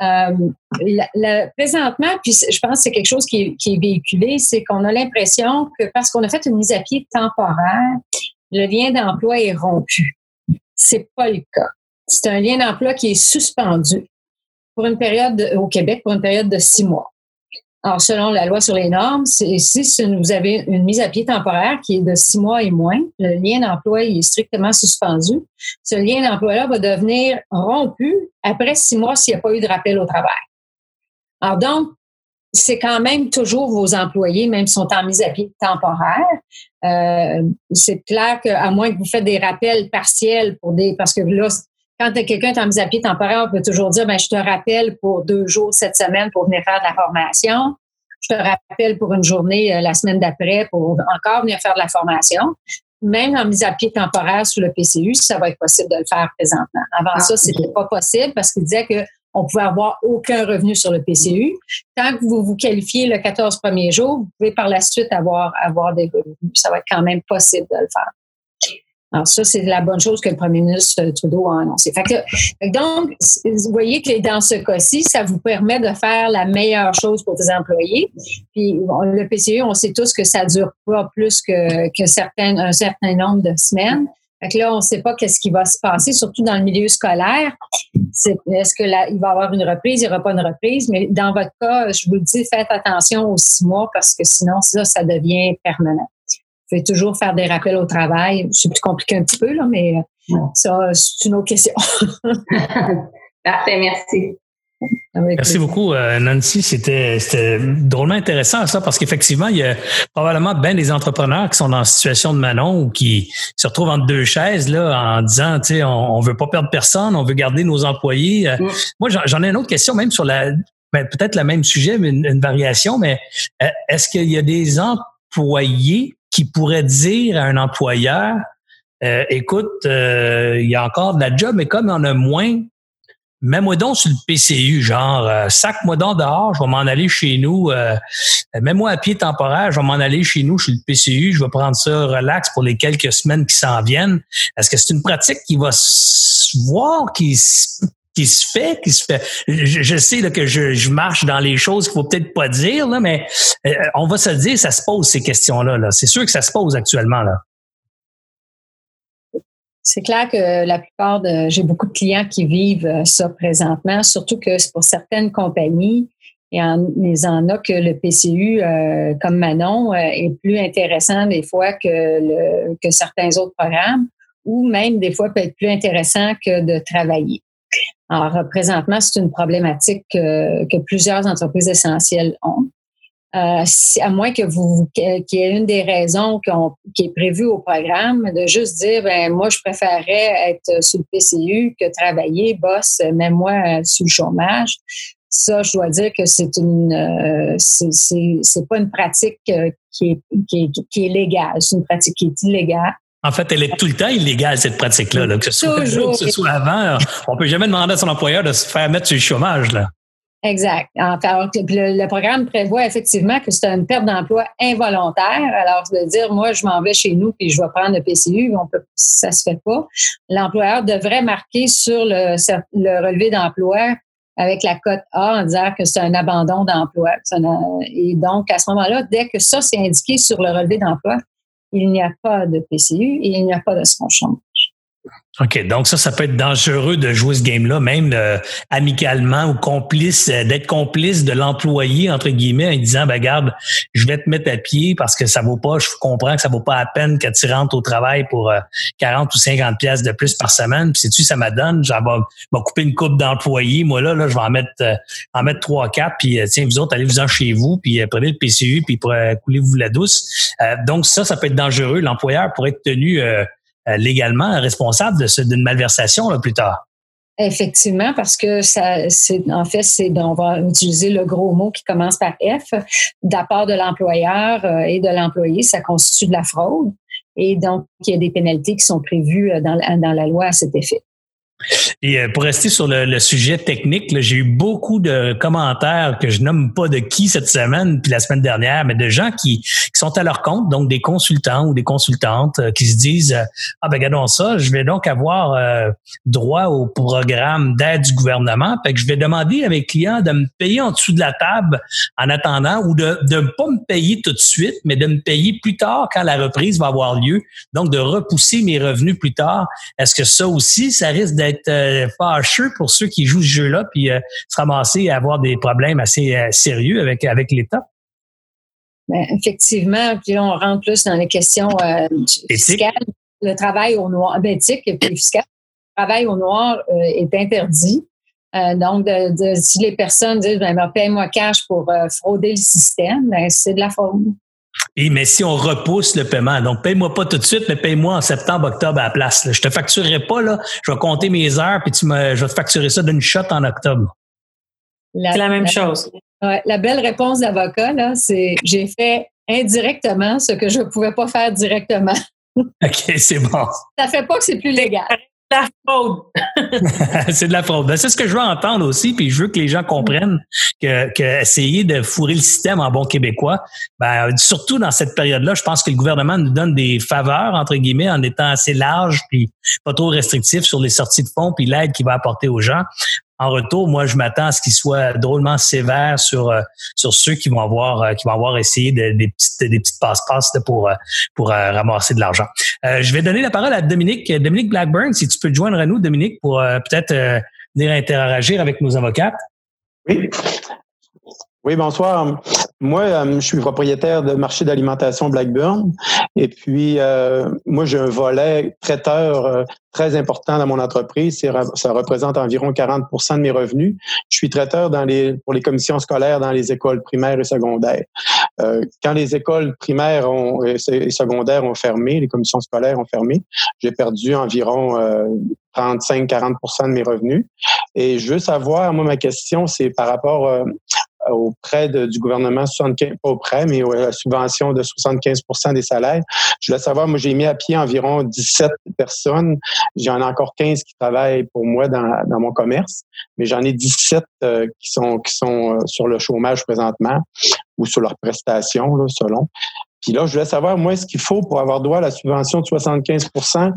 Euh, présentement, puis je pense que c'est quelque chose qui est, véhiculé, c'est qu'on a l'impression que parce qu'on a fait une mise à pied temporaire, le lien d'emploi est rompu. C'est pas le cas. C'est un lien d'emploi qui est suspendu pour une période au Québec pour une période de six mois. Alors, selon la loi sur les normes, si vous avez une mise à pied temporaire qui est de six mois et moins, le lien d'emploi est strictement suspendu. Ce lien d'emploi-là va devenir rompu après six mois s'il n'y a pas eu de rappel au travail. Alors donc, c'est quand même toujours vos employés, même s'ils sont en mise à pied temporaire. Euh, c'est clair qu'à moins que vous faites des rappels partiels pour des, parce que là, quand quelqu'un est en mise à pied temporaire, on peut toujours dire, ben, je te rappelle pour deux jours cette semaine pour venir faire de la formation. Je te rappelle pour une journée euh, la semaine d'après pour encore venir faire de la formation. Même en mise à pied temporaire sous le PCU, ça va être possible de le faire présentement. Avant ah, ça, c'était pas possible parce qu'il disait que on pouvait avoir aucun revenu sur le PCU. Tant que vous vous qualifiez le 14 premiers jours, vous pouvez par la suite avoir, avoir des revenus. Ça va être quand même possible de le faire. Alors ça, c'est la bonne chose que le premier ministre Trudeau a annoncé. Fait que, donc, vous voyez que dans ce cas-ci, ça vous permet de faire la meilleure chose pour vos employés. Puis le PCU, on sait tous que ça dure pas plus que, que certains, un certain nombre de semaines. Fait que là, on ne sait pas qu'est-ce qui va se passer, surtout dans le milieu scolaire. Est-ce il va y avoir une reprise, il n'y aura pas une reprise? Mais dans votre cas, je vous le dis, faites attention aux six mois parce que sinon, ça devient permanent pouvez toujours faire des rappels au travail. C'est plus compliqué un petit peu, là, mais ça, c'est une autre question. [laughs] Parfait, merci. Merci beaucoup, euh, Nancy. C'était drôlement intéressant ça parce qu'effectivement, il y a probablement bien des entrepreneurs qui sont dans situation de Manon ou qui se retrouvent entre deux chaises là en disant, tu sais, on, ne veut pas perdre personne, on veut garder nos employés. Euh, mm. Moi, j'en ai une autre question même sur la, ben, peut-être le même sujet, mais une variation. Mais euh, est-ce qu'il y a des employés qui pourrait dire à un employeur, euh, écoute, euh, il y a encore de la job, mais comme il y en a moins, mets-moi donc sur le PCU, genre, euh, sac-moi donc dehors, je vais m'en aller chez nous, euh, mets-moi à pied temporaire, je vais m'en aller chez nous, chez le PCU, je vais prendre ça relax pour les quelques semaines qui s'en viennent. Est-ce que c'est une pratique qui va se voir, qui qui se fait, qui se fait. Je, sais que je, marche dans les choses qu'il faut peut-être pas dire, là, mais euh, on va se le dire, ça se pose ces questions-là. -là, c'est sûr que ça se pose actuellement. là. C'est clair que la plupart de, j'ai beaucoup de clients qui vivent euh, ça présentement, surtout que c'est pour certaines compagnies, y en, en a que le PCU, euh, comme Manon, est plus intéressant des fois que certains autres programmes, ou même des fois peut être plus intéressant que de travailler. Alors, présentement, c'est une problématique que, plusieurs entreprises essentielles ont. Euh, à moins que vous qu'il y ait une des raisons qui est prévue au programme, de juste dire ben moi je préférerais être sur le PCU que travailler, boss, même moi sur le chômage. Ça, je dois dire que c'est une euh, c'est pas une pratique euh, qui est, qui est légale, c'est une pratique qui est illégale. En fait, elle est tout le temps illégale, cette pratique-là. Que, ce soit, que ce soit avant, on peut jamais demander à son employeur de se faire mettre sur le chômage. Là. Exact. Alors, le, programme prévoit effectivement que c'est une perte d'emploi involontaire. Alors, de dire, moi, je m'en vais chez nous puis je vais prendre le PCU, on peut, ça se fait pas. L'employeur devrait marquer sur le, le relevé d'emploi avec la cote A en disant que c'est un abandon d'emploi. Et donc, à ce moment-là, dès que ça c'est indiqué sur le relevé d'emploi, il n'y a pas de PCU et il n'y a pas de chômage. OK, donc ça, ça peut être dangereux de jouer ce game-là, même euh, amicalement ou complice, euh, d'être complice de l'employé, entre guillemets, en disant, ben garde, je vais te mettre à pied parce que ça vaut pas, je comprends que ça vaut pas à peine que tu rentres au travail pour 40 euh, ou 50 pièces de plus par semaine. Puis sais-tu, ça m'adonne, j'en vais, couper une coupe d'employés. Moi, là, là, je vais en mettre en mettre trois, quatre, puis tiens, vous autres, allez-vous-en chez vous, puis prenez le PCU, puis coulez-vous la douce. donc ça, ça peut être dangereux. L'employeur pourrait être tenu euh, légalement responsable d'une malversation là, plus tard. Effectivement, parce que ça, c'est en fait, c'est on va utiliser le gros mot qui commence par F, d'apport de l'employeur euh, et de l'employé, ça constitue de la fraude. Et donc, il y a des pénalités qui sont prévues euh, dans, dans la loi à cet effet. Et euh, pour rester sur le, sujet technique, j'ai eu beaucoup de commentaires que je nomme pas de qui cette semaine puis la semaine dernière, mais de gens qui, qui sont à leur compte, donc des consultants ou des consultantes euh, qui se disent euh, ah ben regardons ça, je vais donc avoir droit au programme d'aide du gouvernement, fait que je vais demander à mes clients de me payer en dessous de la table en attendant ou de ne pas me payer tout de suite, mais de me payer plus tard quand la reprise va avoir lieu, donc de repousser mes revenus plus tard. Est-ce que ça aussi, ça risque d'être être euh, fâcheux pour ceux qui jouent ce jeu-là, puis euh, se ramasser à avoir des problèmes assez euh, sérieux avec, avec l'État? Ben, effectivement, puis là, on rentre plus dans les questions fiscales. Le travail au noir, ben, éthique et fiscal. Le travail au noir est interdit. donc, de, si les personnes disent, ben, ben paye-moi cash pour frauder le système, ben, c'est de la fraude. Et mais si on repousse le paiement, donc paye-moi pas tout de suite, mais paye-moi en septembre, octobre à la place. Je te facturerai pas là, je vais compter mes heures puis tu me, je vais te facturer ça d'une shot en octobre. C'est la même chose. la belle réponse d'avocat là, c'est j'ai fait indirectement ce que je ne pouvais pas faire directement. [laughs] OK, c'est bon. Ça fait pas que c'est plus légal la [laughs] c'est de la fraude. Ben, c'est ce que je veux entendre aussi, puis je veux que les gens comprennent que, que essayer de fourrer le système en bon québécois, ben, surtout dans cette période-là, je pense que le gouvernement nous donne des faveurs, entre guillemets, en étant assez large puis pas trop restrictif sur les sorties de fonds puis l'aide qu'il va apporter aux gens en retour, moi, je m'attends à ce qu'il soit drôlement sévère sur euh, sur ceux qui vont avoir euh, qui vont avoir essayé de, des petites des petites passe-passe pour euh, pour ramasser de l'argent. je vais donner la parole à Dominique Dominique Blackburn, si tu peux te joindre à nous, Dominique, pour peut-être venir interagir avec nos avocats. Oui. Oui, bonsoir. Moi, euh, je suis propriétaire de marché d'alimentation Blackburn. Et puis, euh, moi, j'ai un volet traiteur euh, très important dans mon entreprise. Ça représente environ 40% de mes revenus. Je suis traiteur dans les, pour les commissions scolaires dans les écoles primaires et secondaires. quand les écoles primaires ont, et secondaires ont fermé, les commissions scolaires ont fermé, j'ai perdu environ 35-40% de mes revenus. Et je veux savoir, moi, ma question, c'est par rapport auprès du gouvernement, 75, pas auprès, mais à la subvention de 75% des salaires. Je voulais savoir, moi, j'ai mis à pied environ 17 personnes. J'en ai encore 15 qui travaillent pour moi dans, dans mon commerce, mais j'en ai 17 euh, qui sont, qui sont euh, sur le chômage présentement ou sur leurs prestations, là, selon. Puis là, je voulais savoir, moi, ce qu'il faut pour avoir droit à la subvention de 75%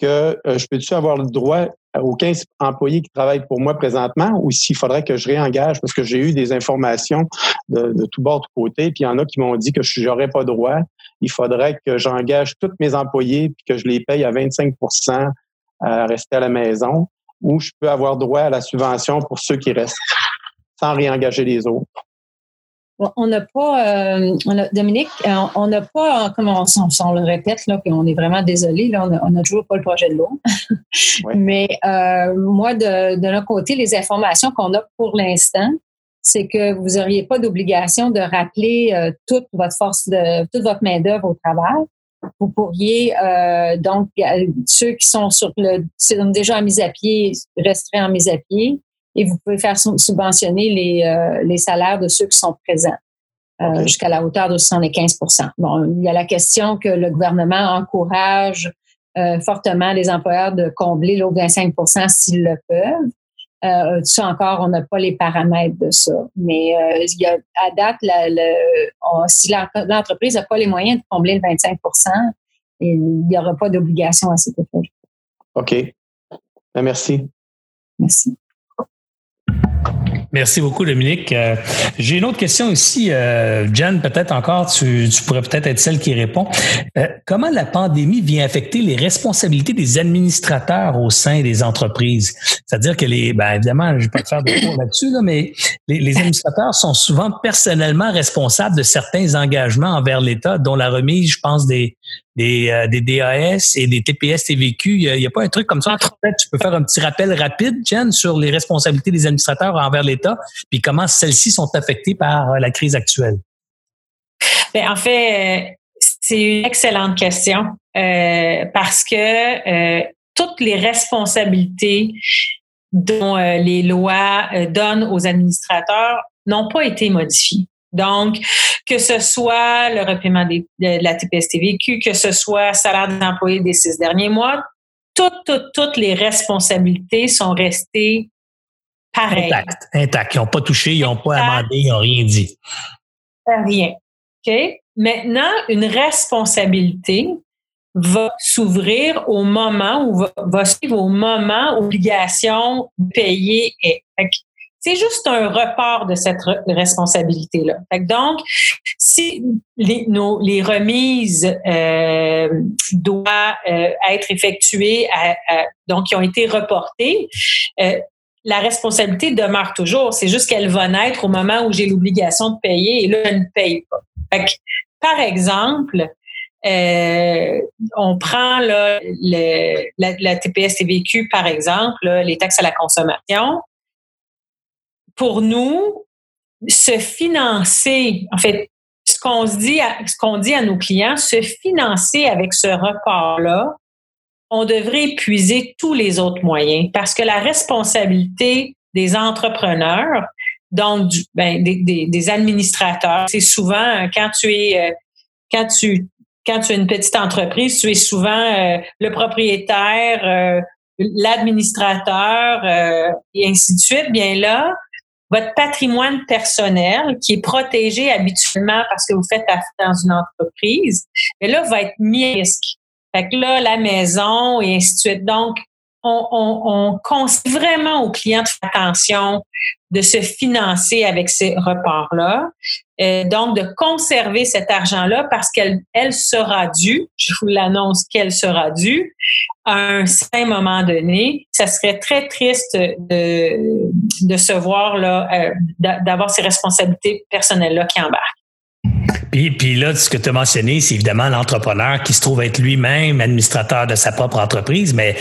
que euh, je peux-tu avoir le droit aux 15 employés qui travaillent pour moi présentement ou s'il faudrait que je réengage parce que j'ai eu des informations de, de tout bord, de côté, puis il y en a qui m'ont dit que je n'aurais pas droit. Il faudrait que j'engage tous mes employés puis que je les paye à 25% à rester à la maison ou je peux avoir droit à la subvention pour ceux qui restent sans réengager les autres on n'a pas, euh, Dominique, euh, on n'a pas, comme on, le répète, là, on est vraiment désolé, là, on n'a toujours pas le projet de l'eau. [laughs] Mais euh, moi, de, de notre côté, les informations qu'on a pour l'instant, c'est que vous n'auriez pas d'obligation de rappeler toute votre force de toute votre main-d'œuvre au travail. Vous pourriez donc ceux qui sont sur le déjà en mise à pied resteraient en mise à pied et vous pouvez faire subventionner les, euh, les salaires de ceux qui sont présents euh, jusqu'à la hauteur de 75 Bon, il y a la question que le gouvernement encourage euh, fortement les employeurs de combler l'autre 25 s'ils le peuvent. Euh, ça encore, on n'a pas les paramètres de ça. Mais euh, il y a, à date, la, le, si l'entreprise n'a pas les moyens de combler le 25 il n'y aura pas d'obligation à cet effet. OK. Ben, merci. Merci. Merci beaucoup, Dominique. Euh, j'ai une autre question ici. Euh, Jen, peut-être encore, tu, pourrais peut-être être celle qui répond. Euh, comment la pandémie vient affecter les responsabilités des administrateurs au sein des entreprises? C'est-à-dire que les, ben évidemment, je ne vais pas te faire de cours là-dessus, là, mais les, les, administrateurs sont souvent personnellement responsables de certains engagements envers l'État, dont la remise, je pense, des, des, euh, des DAS et des TPS TVQ. Il n'y a, pas un truc comme ça. Tu peux faire un petit rappel rapide, Jen, sur les responsabilités des administrateurs envers l'État, puis comment celles-ci sont affectées par euh, la crise actuelle. Bien, en fait, euh, c'est une excellente question parce que toutes les responsabilités dont les lois donnent aux administrateurs n'ont pas été modifiées. Donc, que ce soit le repaiement de la TPS-TVQ, que ce soit salaire des employés des six derniers mois, toutes, toutes, toutes les responsabilités sont restées pareilles. Intactes, intactes. Ils n'ont pas touché, ils n'ont pas amendé, ils n'ont rien dit. Rien. OK? Maintenant, une responsabilité va s'ouvrir au moment où va, suivre au moment où l'obligation de payer est. C'est juste un report de cette responsabilité-là. Donc, si les, nos, les remises euh, doivent euh, être effectuées, donc qui ont été reportées, euh, la responsabilité demeure toujours. C'est juste qu'elle va naître au moment où j'ai l'obligation de payer et là, je ne paye pas. par exemple, euh, on prend là, le, la, la TPS-TVQ, par exemple, les taxes à la consommation pour nous, se financer, en fait, ce qu'on dit, à, ce qu'on dit à nos clients, se financer avec ce report-là, on devrait épuiser tous les autres moyens parce que la responsabilité des entrepreneurs, donc ben, des, des, administrateurs, c'est souvent quand tu es euh, quand tu quand tu es une petite entreprise, tu es souvent euh, le propriétaire, euh, l'administrateur et ainsi de suite. Bien là, votre patrimoine personnel qui est protégé habituellement parce que vous faites affaire dans une entreprise, mais là, va être mis à risque. Fait que là, la maison et ainsi de suite. Donc, on, on, conseille vraiment aux clients de faire attention, de se financer avec ces reports-là. Euh, donc, de conserver cet argent-là parce qu'elle elle sera due, je vous l'annonce qu'elle sera due, à un certain moment donné. Ça serait très triste de, de se voir, là, euh, d'avoir ces responsabilités personnelles-là qui embarquent. Puis, puis là, ce que tu as mentionné, c'est évidemment l'entrepreneur qui se trouve être lui-même administrateur de sa propre entreprise, mais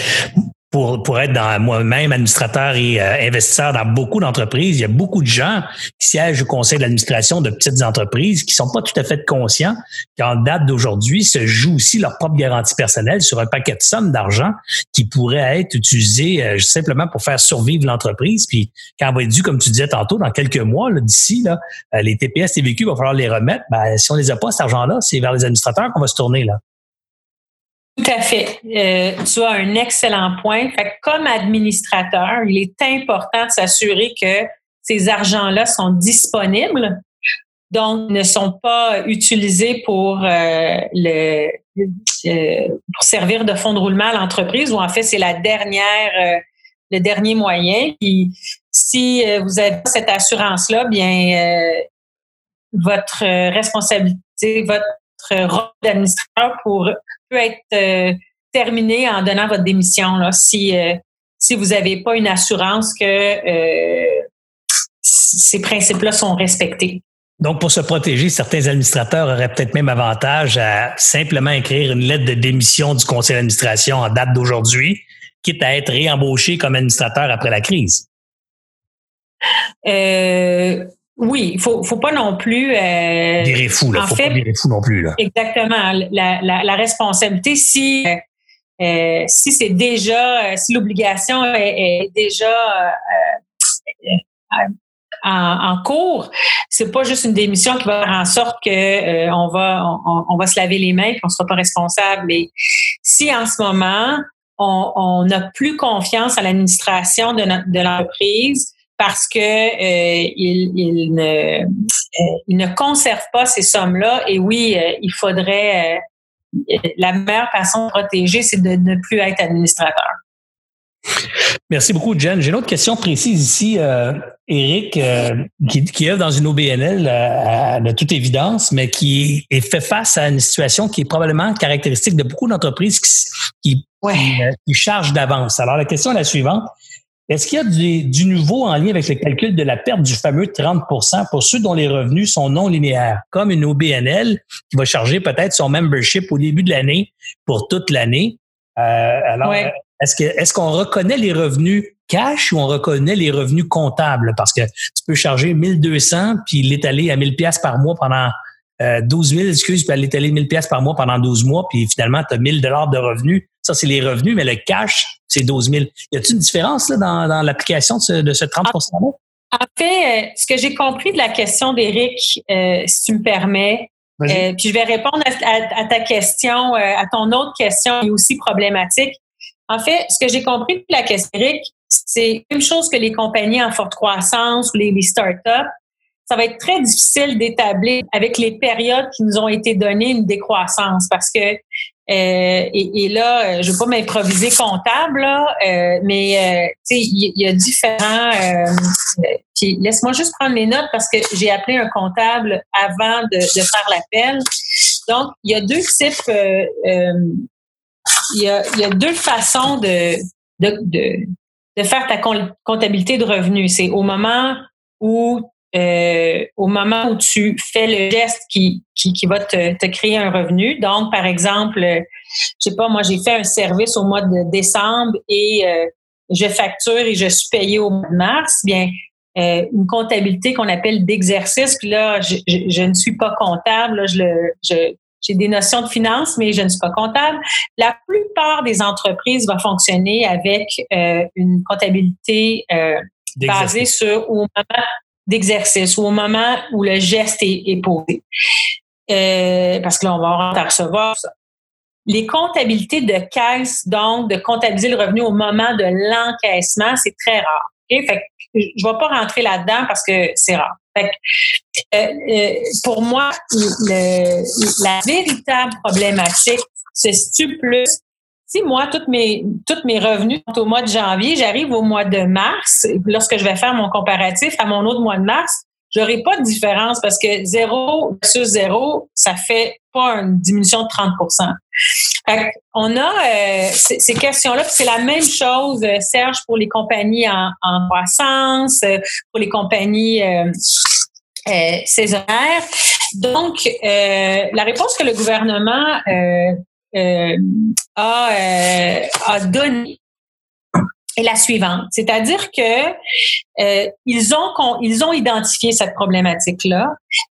pour, pour être dans moi-même administrateur et euh, investisseur dans beaucoup d'entreprises, il y a beaucoup de gens qui siègent au conseil d'administration de petites entreprises qui sont pas tout à fait conscients qu'en date d'aujourd'hui se joue aussi leur propre garantie personnelle sur un paquet de sommes d'argent qui pourrait être utilisé euh, simplement pour faire survivre l'entreprise. Puis quand on va être dû, comme tu disais tantôt, dans quelques mois, d'ici, là, euh, les TPS, TVQ, il va falloir les remettre. Ben, si on les a pas, cet argent-là, c'est vers les administrateurs qu'on va se tourner. là. Tout à fait. Euh, tu as un excellent point. Fait comme administrateur, il est important de s'assurer que ces argents-là sont disponibles, donc ne sont pas utilisés pour euh, le euh, pour servir de fonds de roulement à l'entreprise. Ou en fait, c'est la dernière le dernier moyen. Puis si euh, vous avez cette assurance-là, bien euh, votre responsabilité, votre rôle d'administrateur pour peut être terminé en donnant votre démission là, si si vous n'avez pas une assurance que ces principes-là sont respectés. Donc, pour se protéger, certains administrateurs auraient peut-être même avantage à simplement écrire une lettre de démission du conseil d'administration en date d'aujourd'hui, quitte à être réembauché comme administrateur après la crise. Euh, oui, il faut, faut pas non plus. Euh, virer fou, là. faut pas virer fou non plus, là. Exactement. La, la, la responsabilité, si, euh, si c'est déjà, si l'obligation est, est, déjà euh, euh en, en cours, c'est pas juste une démission qui va faire en sorte que euh, on va on, va se laver les mains et qu'on sera pas responsable. Mais si en ce moment on n'a plus confiance à l'administration de, de l'entreprise parce que euh, il, il, ne, euh, il ne conserve pas ces sommes-là, et oui, il faudrait la meilleure façon de protéger, c'est de ne plus être administrateur. Merci beaucoup, Jen. J'ai une autre question précise ici, euh, Eric, euh, qui, qui œuvre dans une OBNL euh, de toute évidence, mais qui est fait face à une situation qui est probablement caractéristique de beaucoup d'entreprises qui, qui, chargent d'avance. Alors, la question est la suivante. Est-ce qu'il y a du, du, nouveau en lien avec le calcul de la perte du fameux 30% pour ceux dont les revenus sont non linéaires, comme une OBNL qui va charger peut-être son membership au début de l'année pour toute l'année? alors, est-ce que est-ce qu'on reconnaît les revenus cash ou on reconnaît les revenus comptables? Parce que tu peux charger 1200 puis l'étaler à 1000 pièces par mois pendant euh, 12 000, excuse, puis l'étaler 1000 pièces par mois pendant 12 mois puis finalement tu as 1000 dollars de revenus. Ça c'est les revenus mais le cash c'est 12 000. Y a-t-il une différence là, dans, dans l'application de ce, de ce 30% là? En fait, euh, ce que j'ai compris de la question d'Éric, euh, si tu me permets, euh, puis je vais répondre à, à ta question, à ton autre question qui est aussi problématique. En fait, ce que j'ai compris de la question, c'est une chose que les compagnies en forte croissance ou les, les startups. Ça va être très difficile d'établir avec les périodes qui nous ont été données une décroissance parce que euh, et, et, là, je ne veux pas m'improviser comptable, là, euh, mais euh, il y, a différents. puis laisse-moi juste prendre les notes parce que j'ai appelé un comptable avant de, de faire l'appel. Donc, il y a deux types il y a, y a deux façons de, de, de, de, faire ta comptabilité de revenus. C'est au moment où euh, au moment où tu fais le geste qui, qui, qui va te, te, créer un revenu. Donc, par exemple, je sais pas, moi, j'ai fait un service au mois de décembre et euh, je facture et je suis payé au mois de mars. Bien, euh, une comptabilité qu'on appelle d'exercice. Puis là, je, je, je, ne suis pas comptable. Là, je, le, je, j'ai des notions de finance, mais je ne suis pas comptable. La plupart des entreprises vont fonctionner avec euh, une comptabilité euh, basée sur au moment d'exercice ou au moment où le geste est, est posé. Euh, parce que là, on va recevoir ça. Les comptabilités de caisse, donc de comptabiliser le revenu au moment de l'encaissement, c'est très rare. Okay? Fait que je ne vais pas rentrer là-dedans parce que c'est rare. Fait que, euh, euh, pour moi, le, la véritable problématique se situe plus. Si moi, toutes mes, toutes mes revenus sont au mois de janvier, j'arrive au mois de mars, lorsque je vais faire mon comparatif à mon autre mois de mars, j'aurai pas de différence parce que zéro versus zéro, ça fait pas une diminution de 30% on a euh, ces questions-là, c'est la même chose, euh, Serge, pour les compagnies en, en croissance, euh, pour les compagnies euh, saisonnières. Donc, la réponse que le gouvernement a, a donnée est la suivante, c'est-à-dire que euh, ils ont ils ont identifié cette problématique là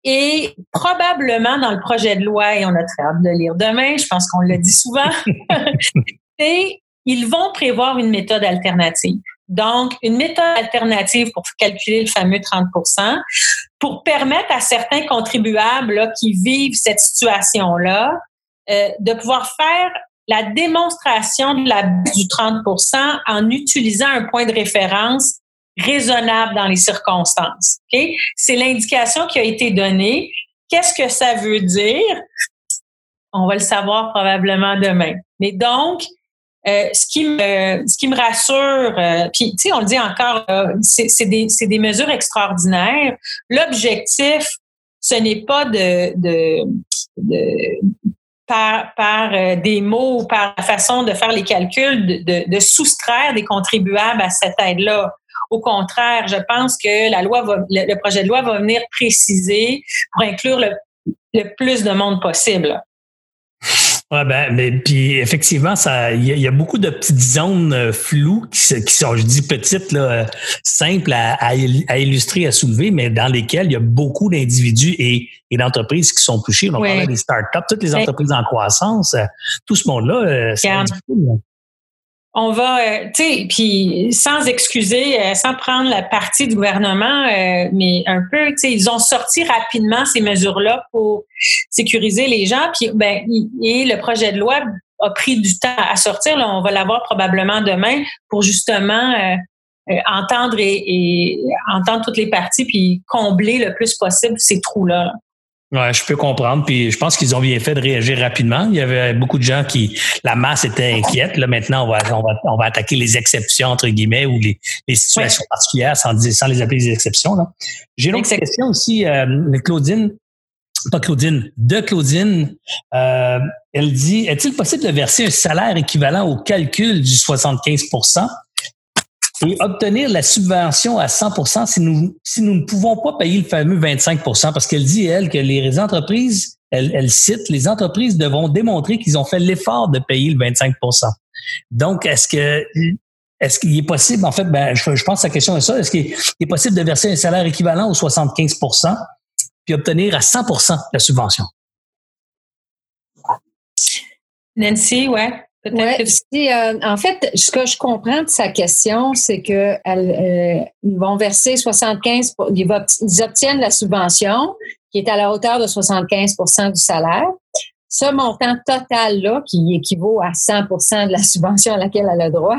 et probablement dans le projet de loi et on a très hâte de le lire demain, je pense qu'on le dit souvent, [laughs] et ils vont prévoir une méthode alternative. Donc, une méthode alternative pour calculer le fameux 30% pour permettre à certains contribuables là, qui vivent cette situation-là euh, de pouvoir faire la démonstration de la baisse du 30% en utilisant un point de référence raisonnable dans les circonstances. Okay? C'est l'indication qui a été donnée. Qu'est-ce que ça veut dire? On va le savoir probablement demain. Mais donc, euh, ce qui me ce qui me rassure, euh, puis tu sais, on le dit encore, c'est des, des mesures extraordinaires. L'objectif, ce n'est pas de, de, de par, par euh, des mots ou par la façon de faire les calculs, de, soustraire des contribuables à cette aide-là. Au contraire, je pense que la loi le, projet de loi va venir préciser pour inclure le plus de monde possible. Ouais, ben, mais puis effectivement, ça, il y, a beaucoup de petites zones euh, floues qui, sont, je dis petites, là, euh, simples à, à, illustrer, à soulever, mais dans lesquelles il y a beaucoup d'individus et, et d'entreprises qui sont touchés. On parlait des startups, toutes les entreprises en croissance, euh, tout ce monde-là, c'est on va, euh, tu sais, puis sans excuser, euh, sans prendre la partie du gouvernement, euh, mais un peu, tu sais, ils ont sorti rapidement ces mesures-là pour sécuriser les gens. Puis, ben, et le projet de loi a pris du temps à sortir. Là, on va l'avoir probablement demain pour justement entendre et, entendre toutes les parties puis combler le plus possible ces trous-là. là Ouais, je peux comprendre. Puis je pense qu'ils ont bien fait de réagir rapidement. Il y avait beaucoup de gens qui, la masse était inquiète. Là, maintenant, on va, on va, on va attaquer les exceptions, entre guillemets, ou les, les situations particulières sans, sans les appeler des exceptions. J'ai une autre question aussi, euh, Claudine. Pas Claudine, de Claudine. Euh, elle dit, est-il possible de verser un salaire équivalent au calcul du 75 et obtenir la subvention à 100% si nous, si nous ne pouvons pas payer le fameux 25% parce qu'elle dit, elle, que les entreprises, elle, elle cite, les entreprises devront démontrer qu'ils ont fait l'effort de payer le 25% Donc, est-ce que est-ce qu'il est possible, en fait, ben, je, pense que la question est ça, est-ce qu'il est possible de verser un salaire équivalent au 75% puis obtenir à 100% la subvention? Nancy, ouais. Ouais, euh, en fait, ce que je comprends de sa question, c'est que euh, ils vont verser 75 ils, ils, obtiennent la subvention qui est à la hauteur de 75% du salaire. Ce montant total-là, qui équivaut à 100% de la [laughs] subvention à laquelle elle a droit,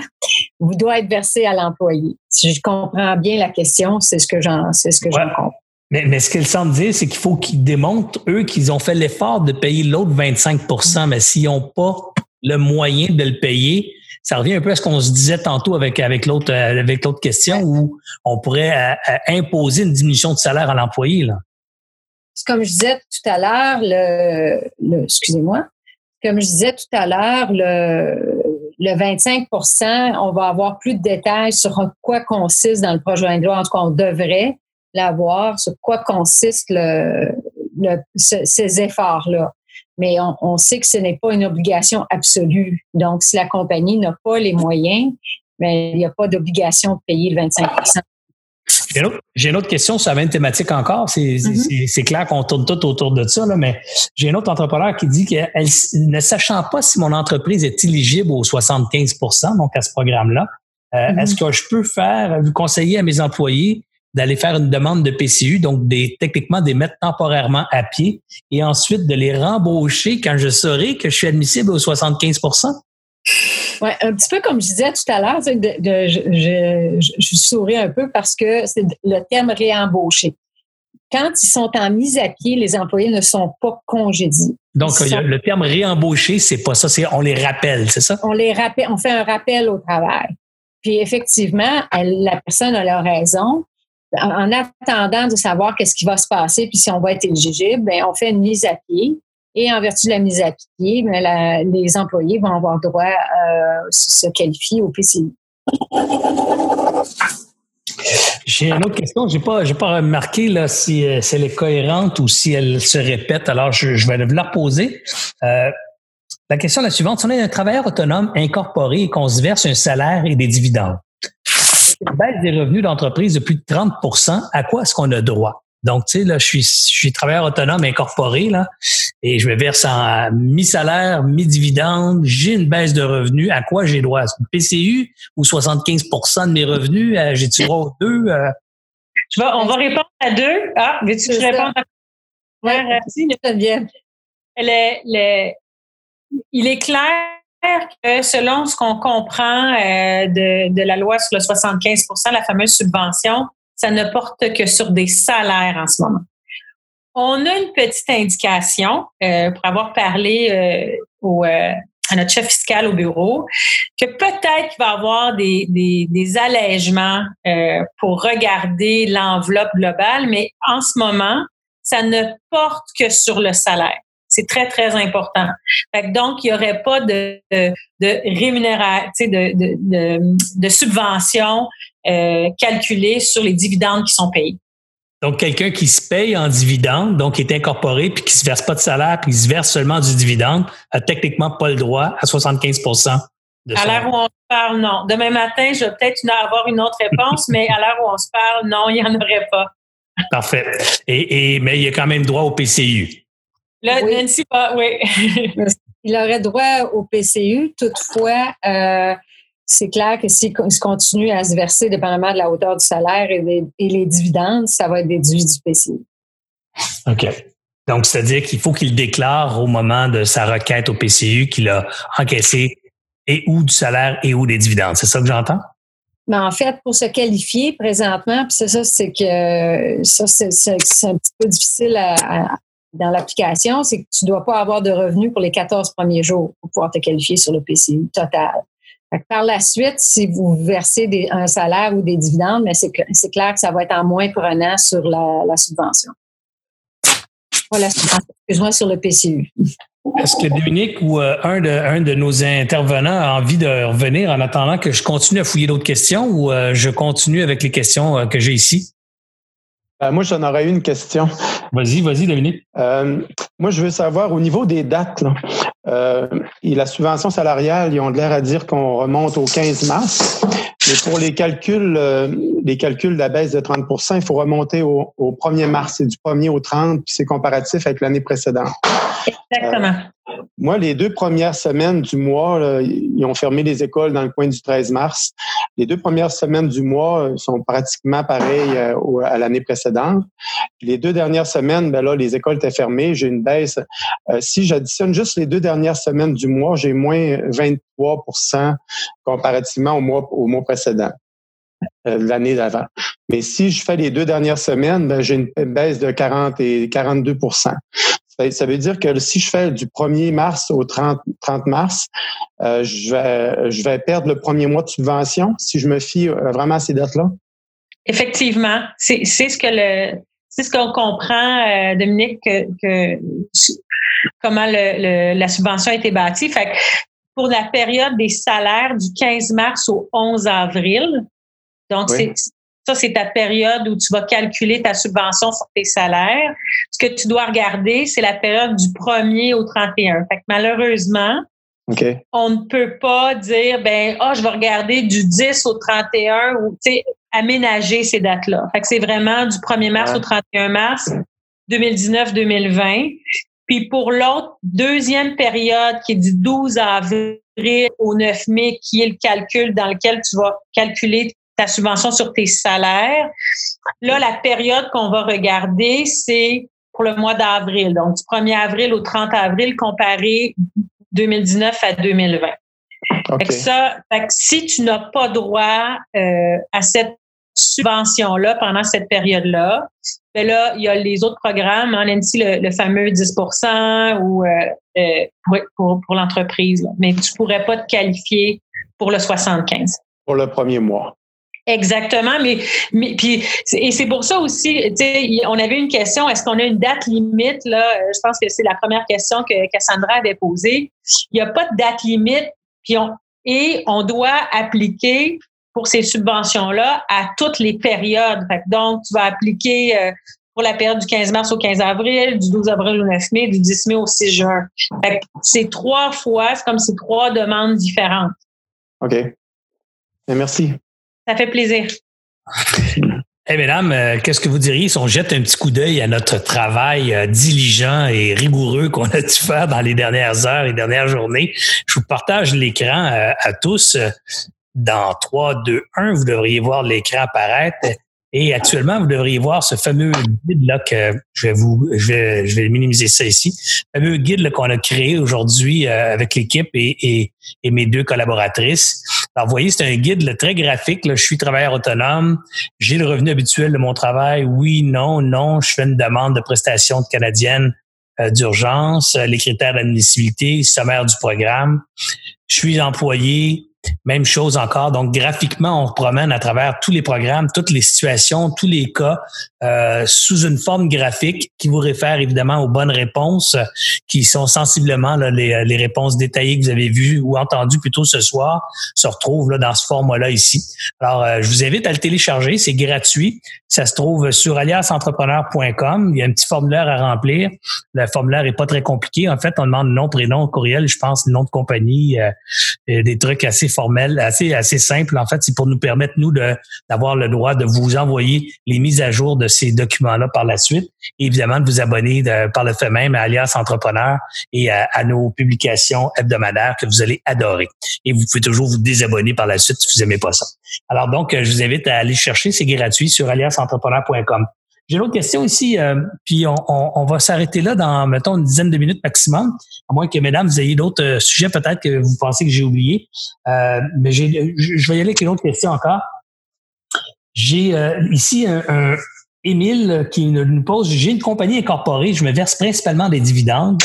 vous doit être versé à l'employé. Si je comprends bien la question, c'est ce que j'en, c'est ce que j'en comprends. Mais, mais, ce qu'elle semble dire, c'est qu'il faut qu'ils démontrent, eux, qu'ils ont fait l'effort de payer l'autre 25% Mais s'ils n'ont pas le moyen de le payer. Ça revient un peu à ce qu'on se disait tantôt avec avec l'autre euh, avec l'autre question où on pourrait euh, euh, imposer une diminution de salaire à l'employé là. Comme je disais tout à l'heure, le, excusez-moi, comme je disais tout à l'heure, le, le 25% on va avoir plus de détails sur quoi consiste dans le projet de loi. En tout cas, on devrait l'avoir sur quoi consiste le, le ces efforts-là mais on, sait que ce n'est pas une obligation absolue. Donc, si la compagnie n'a pas les moyens, mais ben, il n'y a pas d'obligation de payer le 25% j'ai une, autre, question sur la même thématique encore. Mm-hmm. C'est clair qu'on tourne tout autour de ça, là, mais j'ai un autre entrepreneur qui dit qu'elle ne sachant pas si mon entreprise est éligible aux 75% donc à ce programme-là, euh, mm-hmm. est-ce que je peux faire, vous conseiller à mes employés d'aller faire une demande de PCU, donc des, techniquement des mettre temporairement à pied et ensuite de les rembaucher quand je saurai que je suis admissible aux 75 oui, un petit peu comme je disais tout à l'heure, je, je, souris un peu parce que c'est le terme réembauché. Quand ils sont en mise à pied, les employés ne sont pas congédiés. Donc, le terme réembauché, c'est pas ça, c'est on les rappelle, c'est ça? On les rappelle, on fait un rappel au travail. Puis effectivement, la personne a la raison en attendant de savoir qu'est-ce qui va se passer, puis si on va être éligible, ben, on fait une mise à pied. Et en vertu de la mise à pied, ben, les employés vont avoir droit euh, se qualifier au PCI. J'ai une autre question. J'ai pas, pas remarqué là si, euh, elle est cohérente ou si elle se répète. Alors, je, vais vous la poser. Euh, la question est la suivante. Si on est un travailleur autonome incorporé et qu'on se verse un salaire et des dividendes, baisse des revenus d'entreprise de plus de 30% à quoi est-ce qu'on a droit? Donc, tu sais, là, je suis, je suis travailleur autonome incorporé, là, et je me verse en mi-salaire, mi-dividende, j'ai une baisse de revenus. À quoi j'ai droit? PCU ou 75% de mes revenus? Euh, j'ai-tu droit aux deux? Euh? on va répondre à deux. Ah, veux-tu que je réponde à Ouais, merci, bien. il est clair que selon ce qu'on comprend euh, de, la loi sur le 75% la fameuse subvention, ça ne porte que sur des salaires en ce moment. On a une petite indication euh, pour avoir parlé euh, à notre chef fiscal au bureau que peut-être qu'il va y avoir des, des, des allègements euh, pour regarder l'enveloppe globale, mais en ce moment, ça ne porte que sur le salaire. C'est très, très important. donc, il n'y aurait pas de, de, de rémunération, de, de, de, de subvention euh, calculée sur les dividendes qui sont payés. Donc, quelqu'un qui se paye en dividende, donc qui est incorporé, puis qui ne se verse pas de salaire, puis qui se verse seulement du dividende, a techniquement pas le droit à 75% de À l'heure où on se parle, non. Demain matin, je vais peut-être avoir une autre réponse, [laughs] mais à l'heure où on se parle, non, il n'y en aurait pas. Parfait. Et, mais il y a quand même droit au PCU. Là, oui. Nancy, oui. [laughs] il aurait droit au PCU. Toutefois, euh, c'est clair que s'il continue à se verser, dépendamment de la hauteur du salaire et, les dividendes, ça va être déduit du PCU. OK. Donc, c'est-à-dire qu'il faut qu'il déclare au moment de sa requête au PCU qu'il a encaissé et ou du salaire et ou des dividendes. C'est ça que j'entends? Mais en fait, pour se qualifier présentement, puis c'est ça, c'est que ça, c'est, un petit peu difficile dans l'application, c'est que tu ne dois pas avoir de revenus pour les 14 premiers jours pour pouvoir te qualifier sur le PCU total. par la suite, si vous versez un salaire ou des dividendes, mais c'est, clair que ça va être en moins pour un an sur la, la subvention. Subvention, excuse-moi, sur le PCU. Est-ce que Dominique ou euh, un, de, un de nos intervenants a envie de revenir en attendant que je continue à fouiller d'autres questions ou euh, je continue avec les questions euh, que j'ai ici? Moi, j'en aurais une question. Vas-y, vas-y, Dominique. moi, je veux savoir au niveau des dates. et la subvention salariale, ils ont l'air à dire qu'on remonte au 15 mars. Mais pour les calculs, les calculs de la baisse de 30% il faut remonter au, au 1er mars. C'est du 1er au 30, puis c'est comparatif avec l'année précédente. Exactement. Euh, moi, les deux premières semaines du mois, ils ont fermé les écoles dans le coin du 13 mars. Les deux premières semaines du mois euh, sont pratiquement pareilles euh, à l'année précédente. Les deux dernières semaines, ben là, les écoles étaient fermées. J'ai une baisse. si j'additionne juste les deux dernières semaines du mois, j'ai moins 23% comparativement au mois, au mois précédent l'année d'avant. Mais si je fais les deux dernières semaines, ben, j'ai une baisse de 40 et 42 ça veut dire que si je fais du 1er mars au 30, 30 mars, euh, je, vais, je vais perdre le premier mois de subvention si je me fie euh, vraiment à ces dates-là? Effectivement. C'est ce que le c'est ce qu'on comprend, euh, Dominique, que, comment le, la subvention a été bâtie. Fait pour la période des salaires du 15 mars au 11 avril, donc c'est ça, c'est ta période où tu vas calculer ta subvention sur tes salaires. Ce que tu dois regarder, c'est la période du 1er au 31. Fait que malheureusement, on ne peut pas dire, ben, ah, oh, je vais regarder du 10 au 31 ou, tu sais, aménager ces dates-là. Fait que c'est vraiment du 1er mars au 31 mars 2019-2020. Puis pour l'autre deuxième période qui est du 12 avril au 9 mai, qui est le calcul dans lequel tu vas calculer ta subvention sur tes salaires. Là, la période qu'on va regarder, c'est pour le mois d'avril. Donc, du 1er avril au 30 avril comparé 2019 à 2020. Fait ça, si tu n'as pas droit euh, à cette subvention-là pendant cette période-là, ben là, il y a les autres programmes, hein, Nancy, le, le fameux 10% ou euh, euh, pour, pour l'entreprise. Mais tu pourrais pas te qualifier pour le 75. Pour le premier mois. Exactement, mais, mais puis et c'est pour ça aussi, tu sais, on avait une question, est-ce qu'on a une date limite là? Je pense que c'est la première question que Cassandra avait posée. Il n'y a pas de date limite, puis on, et on doit appliquer pour ces subventions-là à toutes les périodes. donc, tu vas appliquer euh, pour la période du 15 mars au 15 avril, du 12 avril au 9 mai, du 10 mai au 6 juin. C'est trois fois, c'est comme c'est trois demandes différentes. OK. Merci. Ça fait plaisir. Eh mesdames, euh, qu'est-ce que vous diriez si on jette un petit coup d'œil à notre travail euh, diligent et rigoureux qu'on a dû faire dans les dernières heures et dernières journées? Je vous partage l'écran euh, à tous. Dans 3, 2, 1, vous devriez voir l'écran apparaître. Et actuellement, vous devriez voir ce fameux guide-là que je vais vous, je vais, je vais minimiser ça ici. Le fameux guide qu'on a créé aujourd'hui avec l'équipe et, mes deux collaboratrices. Alors, vous voyez, c'est un guide très graphique. Là. Je suis travailleur autonome. J'ai le revenu habituel de mon travail. Oui, non, non. Je fais une demande de prestation de canadienne d'urgence, les critères d'admissibilité, sommaire du programme. Je suis employé, même chose encore. Donc, graphiquement, on promène à travers tous les programmes, toutes les situations, tous les cas, euh, sous une forme graphique qui vous réfère évidemment aux bonnes réponses, qui sont sensiblement les, les, réponses détaillées que vous avez vues ou entendues plutôt ce soir, se retrouvent là, dans ce format-là ici. Alors, euh, je vous invite à le télécharger, c'est gratuit. Ça se trouve sur aliasentrepreneur.com. Il y a un petit formulaire à remplir. Le formulaire est pas très compliqué. En fait, on demande nom, prénom, courriel, je pense, nom de compagnie, euh, des trucs assez formel, assez, assez simple. En fait, c'est pour nous permettre, nous, d'avoir le droit de vous envoyer les mises à jour de ces documents-là par la suite. Et évidemment, de vous abonner par le fait même à Alias Entrepreneur et à, nos publications hebdomadaires que vous allez adorer. Et vous pouvez toujours vous désabonner par la suite si vous n'aimez pas ça. Alors donc, je vous invite à aller chercher, c'est gratuit sur aliasentrepreneur.com. J'ai l'autre question ici, euh, puis on, va s'arrêter là dans, mettons, une dizaine de minutes maximum, à moins que, mesdames, vous ayez d'autres euh, sujets peut-être que vous pensez que j'ai oublié. Euh, mais je vais y aller avec une autre question encore. J'ai ici un, un Émile qui nous pose, j'ai une compagnie incorporée, je me verse principalement des dividendes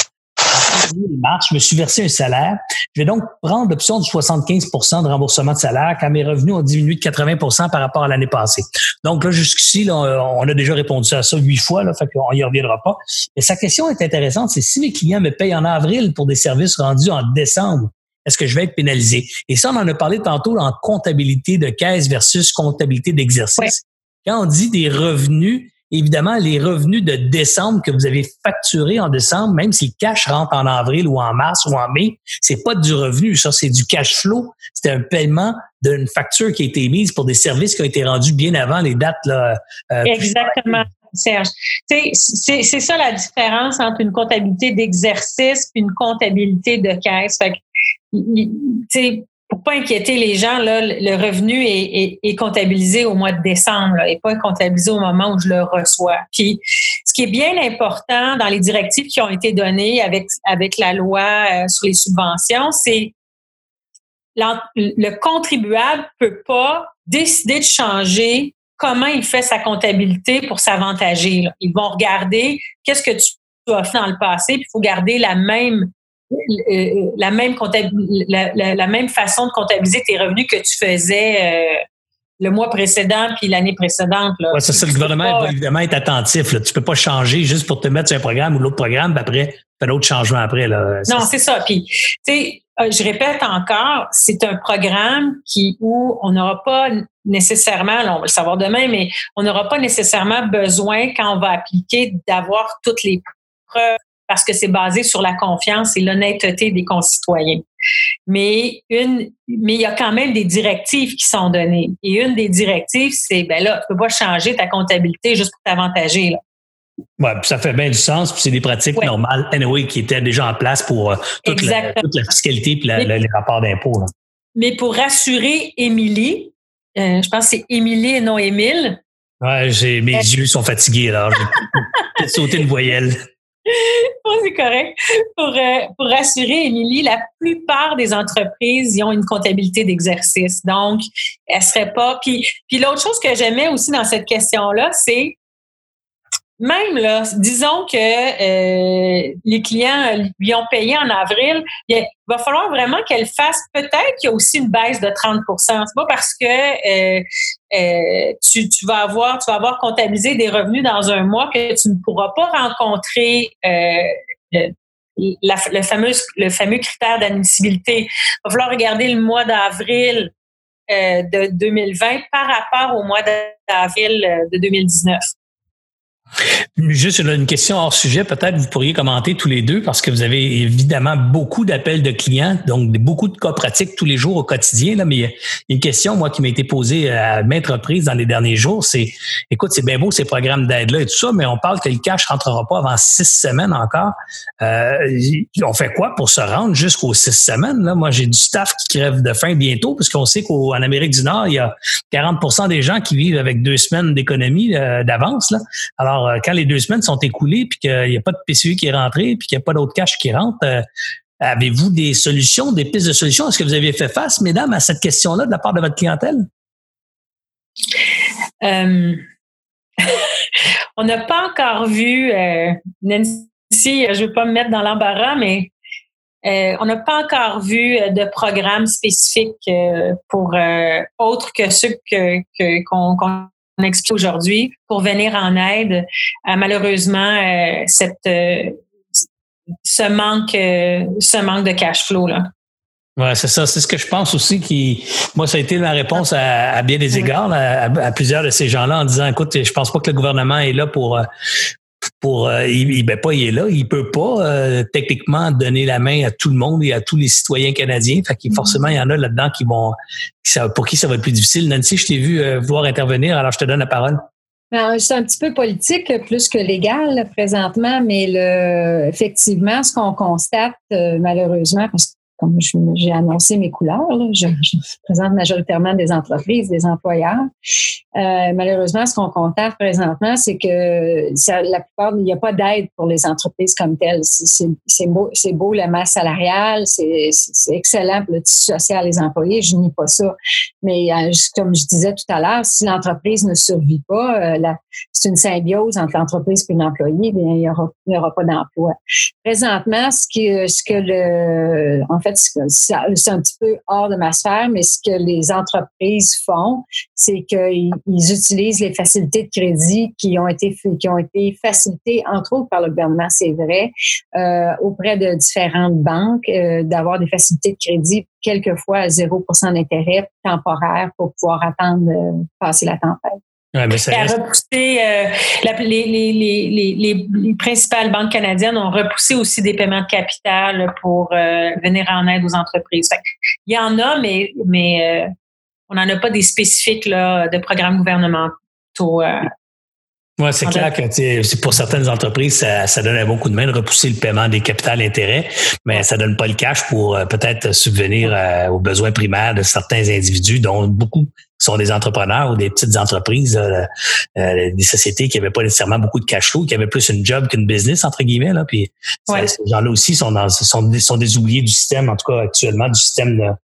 je me suis versé un salaire. Je vais donc prendre l'option du 75% de remboursement de salaire quand mes revenus ont diminué de 80% par rapport à l'année passée. Donc là, jusqu'ici, on a déjà répondu à ça huit fois, là, fait qu'on y reviendra pas. Mais sa question est intéressante, c'est si mes clients me payent en avril pour des services rendus en décembre, est-ce que je vais être pénalisé? Et ça, on en a parlé tantôt en comptabilité de caisse versus comptabilité d'exercice. Quand on dit des revenus, évidemment, les revenus de décembre que vous avez facturés en décembre, même si le cash rentre en avril ou en mars ou en mai, c'est pas du revenu, ça, c'est du cash flow. C'est un paiement d'une facture qui a été émise pour des services qui ont été rendus bien avant les dates. Là, euh, Exactement. Serge. C'est ça la différence entre une comptabilité d'exercice et une comptabilité de caisse. Fait que, pour pas inquiéter les gens, là, le revenu est, comptabilisé au mois de décembre et pas comptabilisé au moment où je le reçois. Puis, ce qui est bien important dans les directives qui ont été données avec, avec la loi euh, sur les subventions, c'est le contribuable peut pas décider de changer comment il fait sa comptabilité pour s'avantager. Ils vont regarder qu'est-ce que tu as fait dans le passé, puis il faut garder la même la même, la, la, même façon de comptabiliser tes revenus que tu faisais euh, le mois précédent puis l'année précédente. Là. c'est ça. Le gouvernement va évidemment être attentif. Là. Tu peux pas changer juste pour te mettre sur un programme ou l'autre programme, puis après, faire d'autres changements après. Là. Non, c'est ça. Puis, tu sais, je répète encore, c'est un programme qui où on n'aura pas nécessairement, on va le savoir demain, mais on n'aura pas nécessairement besoin quand on va appliquer d'avoir toutes les preuves parce que c'est basé sur la confiance et l'honnêteté des concitoyens. Mais une, mais il y a quand même des directives qui sont données. Et une des directives, c'est ben là, tu peux pas changer ta comptabilité juste pour t'avantager. Là. Ouais, ça fait bien du sens, puis c'est des pratiques normales, anyway, qui étaient déjà en place pour euh, toute, la, fiscalité et les rapports d'impôts. Mais pour rassurer Émilie, euh, je pense que c'est Émilie et non Émile. Ouais, j'ai, mes euh, yeux sont fatigués, alors j'ai [laughs] sauté une voyelle. C'est correct. Pour, euh, pour rassurer Émilie, la plupart des entreprises ils ont une comptabilité d'exercice. Donc, elle serait pas. Puis, puis l'autre chose que j'aimais aussi dans cette question-là, c'est même là, disons que euh, les clients lui ont payé en avril, il va falloir vraiment qu'elle fasse peut-être qu'il y a aussi une baisse de 30% C'est pas parce que euh, euh, tu, tu, vas avoir tu vas avoir comptabilisé des revenus dans un mois que tu ne pourras pas rencontrer le fameux le fameux critère d'admissibilité. Il va falloir regarder le mois d'avril de 2020 par rapport au mois d'avril de 2019. Juste une question hors sujet, peut-être vous pourriez commenter tous les deux parce que vous avez évidemment beaucoup d'appels de clients, donc beaucoup de cas pratiques tous les jours au quotidien. Là, mais il y a une question, moi, qui m'a été posée à maintes reprises dans les derniers jours, c'est écoute, c'est bien beau ces programmes d'aide-là et tout ça, mais on parle que le cash rentrera pas avant six semaines encore. Euh, on fait quoi pour se rendre jusqu'aux six semaines? Là? Moi, j'ai du staff qui crève de faim bientôt, parce qu'on sait qu'en Amérique du Nord, il y a 40% des gens qui vivent avec deux semaines d'économie euh, d'avance. Alors, euh, quand les deux semaines sont écoulées, puis qu'il n'y a pas de PCU qui est rentré, puis qu'il n'y a pas d'autre cash qui rentre, euh, avez-vous des solutions, des pistes de solutions? Est-ce que vous avez fait face, mesdames, à cette question-là de la part de votre clientèle? Euh, [laughs] on n'a pas encore vu Nancy aussi, je ne veux pas me mettre dans l'embarras, mais on n'a pas encore vu de programme spécifique pour autre que ceux qu'on explique aujourd'hui pour venir en aide à malheureusement cette ce manque ce manque de cash flow là. Ouais, c'est ça. C'est ce que je pense aussi qui, moi, ça a été ma réponse à, bien des égards à, plusieurs de ces gens-là en disant, écoute, je pense pas que le gouvernement est là pour, euh, pour, euh, il, ben pas, il est là, il peut pas euh, techniquement donner la main à tout le monde et à tous les citoyens canadiens. Fait qu'il forcément, il y en a là-dedans qui vont, pour qui ça va être plus difficile. Nancy, je t'ai vu vouloir intervenir, alors je te donne la parole. Ben, c'est un petit peu politique plus que légal présentement, mais le, effectivement, ce qu'on constate malheureusement, parce comme j'ai annoncé mes couleurs, je, présente majoritairement des entreprises, des employeurs. Euh, malheureusement, ce qu'on constate présentement, c'est que la plupart, il n'y a pas d'aide pour les entreprises comme telles. C'est beau, beau la masse salariale, c'est excellent pour le tissu social des employés, je nie pas ça. Mais euh, comme je disais tout à l'heure, si l'entreprise ne survit pas, euh, c'est une symbiose entre l'entreprise et l'employé, il n'y aura, pas d'emploi. Présentement, ce ce que le, en fait, c'est un petit peu hors de ma sphère, mais ce que les entreprises font, c'est qu'ils utilisent les facilités de crédit qui ont été qui ont été facilitées entre autres par le gouvernement, c'est vrai, euh, auprès de différentes banques, euh, d'avoir des facilités de crédit quelquefois à 0 d'intérêt temporaire pour pouvoir attendre de passer la tempête. Ouais, mais ça repoussé, euh, les, les, les, les, principales banques canadiennes ont repoussé aussi des paiements de capital pour euh, venir en aide aux entreprises. il y en a, mais, mais euh, on n'en a pas des spécifiques là, de programmes gouvernementaux oui, c'est clair que pour certaines entreprises, ça, ça donne un bon coup de main de repousser le paiement des capitales intérêts, mais ça donne pas le cash pour euh, peut-être subvenir euh, aux besoins primaires de certains individus, dont beaucoup sont des entrepreneurs ou des petites entreprises, euh, des sociétés qui n'avaient pas nécessairement beaucoup de cash flow, qui avaient plus une job qu'une business, entre guillemets. Là. Puis ces gens-là aussi sont, dans, sont, sont des oubliés du système, en tout cas actuellement, du système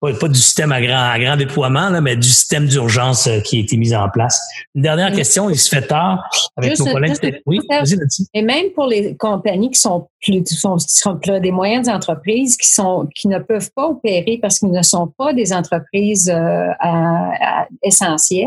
pas, du système à grand, à grand déploiement, là, mais du système d'urgence euh, qui a été mis en place. Une dernière question, il se fait tard avec nos collègues. oui, vas-y, Et même pour les compagnies qui sont plus sont, sont des moyennes entreprises qui sont qui ne peuvent pas opérer parce qu'ils ne sont pas des entreprises euh, essentielles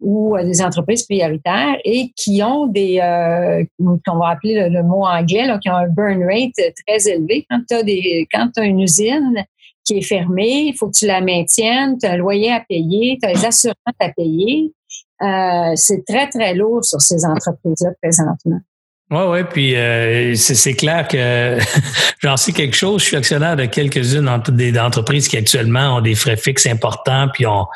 ou euh, des entreprises prioritaires et qui ont des euh, qu'on va appeler le, mot anglais là, qui ont un burn rate très élevé quand tu as des quand tu as une usine qui est fermée, il faut que tu la maintiennes, tu as un loyer à payer, tu as les assurances à payer. Euh, c'est très, très lourd sur ces entreprises-là présentement. Oui, oui, puis euh, c'est clair que [laughs] j'en sais quelque chose. Je suis actionnaire de quelques-unes entreprises qui actuellement ont des frais fixes importants, puis on,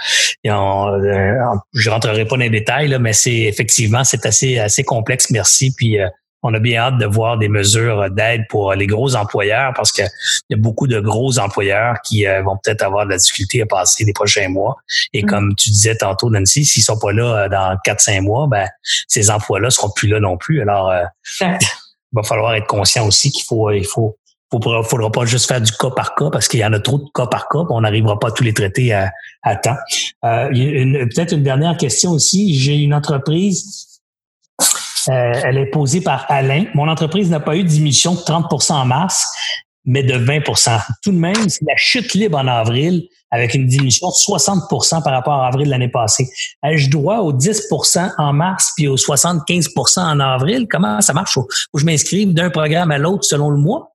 on euh, je rentrerai pas dans les détails, là, mais c'est effectivement c'est assez assez complexe. Merci, puis euh, on a bien hâte de voir des mesures d'aide pour les gros employeurs parce qu'il y a beaucoup de gros employeurs qui euh, vont peut-être avoir de la difficulté à passer les prochains mois. Et mm. comme tu disais tantôt, Nancy, s'ils sont pas là euh, dans 4-5 mois, ben, ces emplois-là seront plus là non plus. Alors, euh, il va falloir être conscient aussi qu'il faut, il faut, faudra pas juste faire du cas par cas parce qu'il y en a trop de cas par cas, on n'arrivera pas à tous les traiter à, à temps. Peut-être une dernière question aussi. J'ai une entreprise euh, elle est posée par Alain. Mon entreprise n'a pas eu de diminution de 30% en mars, mais de 20% Tout de même, c'est la chute libre en avril avec une diminution de 60% par rapport à avril de l'année passée. Ai-je droit aux 10% en mars puis aux 75% en avril? Comment ça marche? Faut, que je m'inscrive d'un programme à l'autre selon le mois?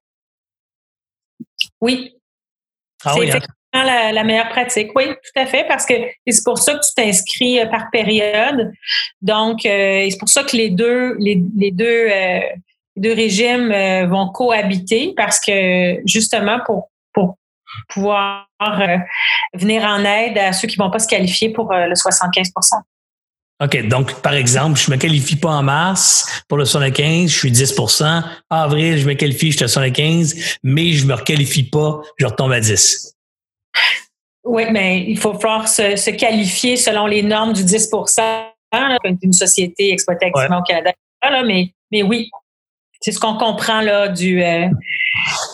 Oui. Ah oui, hein? La, meilleure pratique. Oui, tout à fait, parce que c'est pour ça que tu t'inscris euh, par période. Donc, euh, c'est pour ça que les deux, les, deux, euh, deux régimes vont cohabiter, parce que justement pour pour pouvoir venir en aide à ceux qui vont pas se qualifier pour le 75% OK. Donc, par exemple, je me qualifie pas en mars pour le 75, je suis 10% Avril, je me qualifie, je suis à 75, mais je me requalifie pas, je retombe à 10. Oui, mais il faut falloir se, qualifier selon les normes du 10% hein, une société exploitée activement au Canada. mais, mais oui, c'est ce qu'on comprend là du, euh,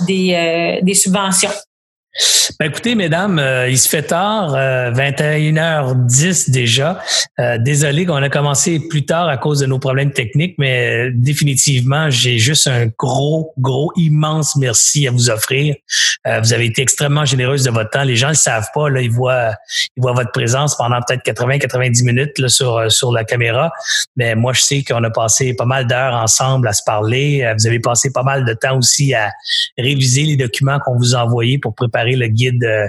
des, euh, des subventions. Ben écoutez, mesdames, euh, il se fait tard, 21h10 euh, déjà. Euh, désolé qu'on a commencé plus tard à cause de nos problèmes techniques, mais définitivement, j'ai juste un gros, gros, immense merci à vous offrir. vous avez été extrêmement généreuse de votre temps. Les gens ne le savent pas, là, ils voient, ils voient votre présence pendant peut-être 80-90 minutes là, sur, sur la caméra. Mais moi, je sais qu'on a passé pas mal d'heures ensemble à se parler. Vous avez passé pas mal de temps aussi à réviser les documents qu'on vous a envoyés pour préparer le guide, euh,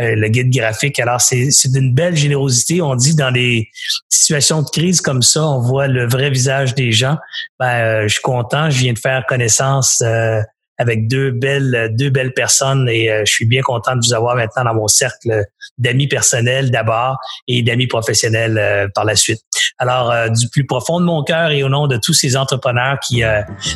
euh, le guide graphique. Alors, c'est d'une belle générosité. On dit dans des situations de crise comme ça, on voit le vrai visage des gens. Ben, euh, je suis content. Je viens de faire connaissance avec deux belles, deux belles personnes et euh, je suis bien content de vous avoir maintenant dans mon cercle d'amis personnels d'abord et d'amis professionnels euh, par la suite. Alors, euh, du plus profond de mon cœur et au nom de tous ces entrepreneurs qui,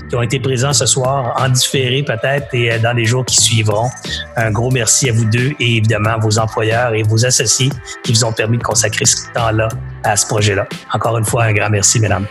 qui ont été présents ce soir, en différé peut-être et dans les jours qui suivront, un gros merci à vous deux et évidemment vos employeurs et vos associés qui vous ont permis de consacrer ce temps-là à ce projet-là. Encore une fois, un grand merci, mesdames.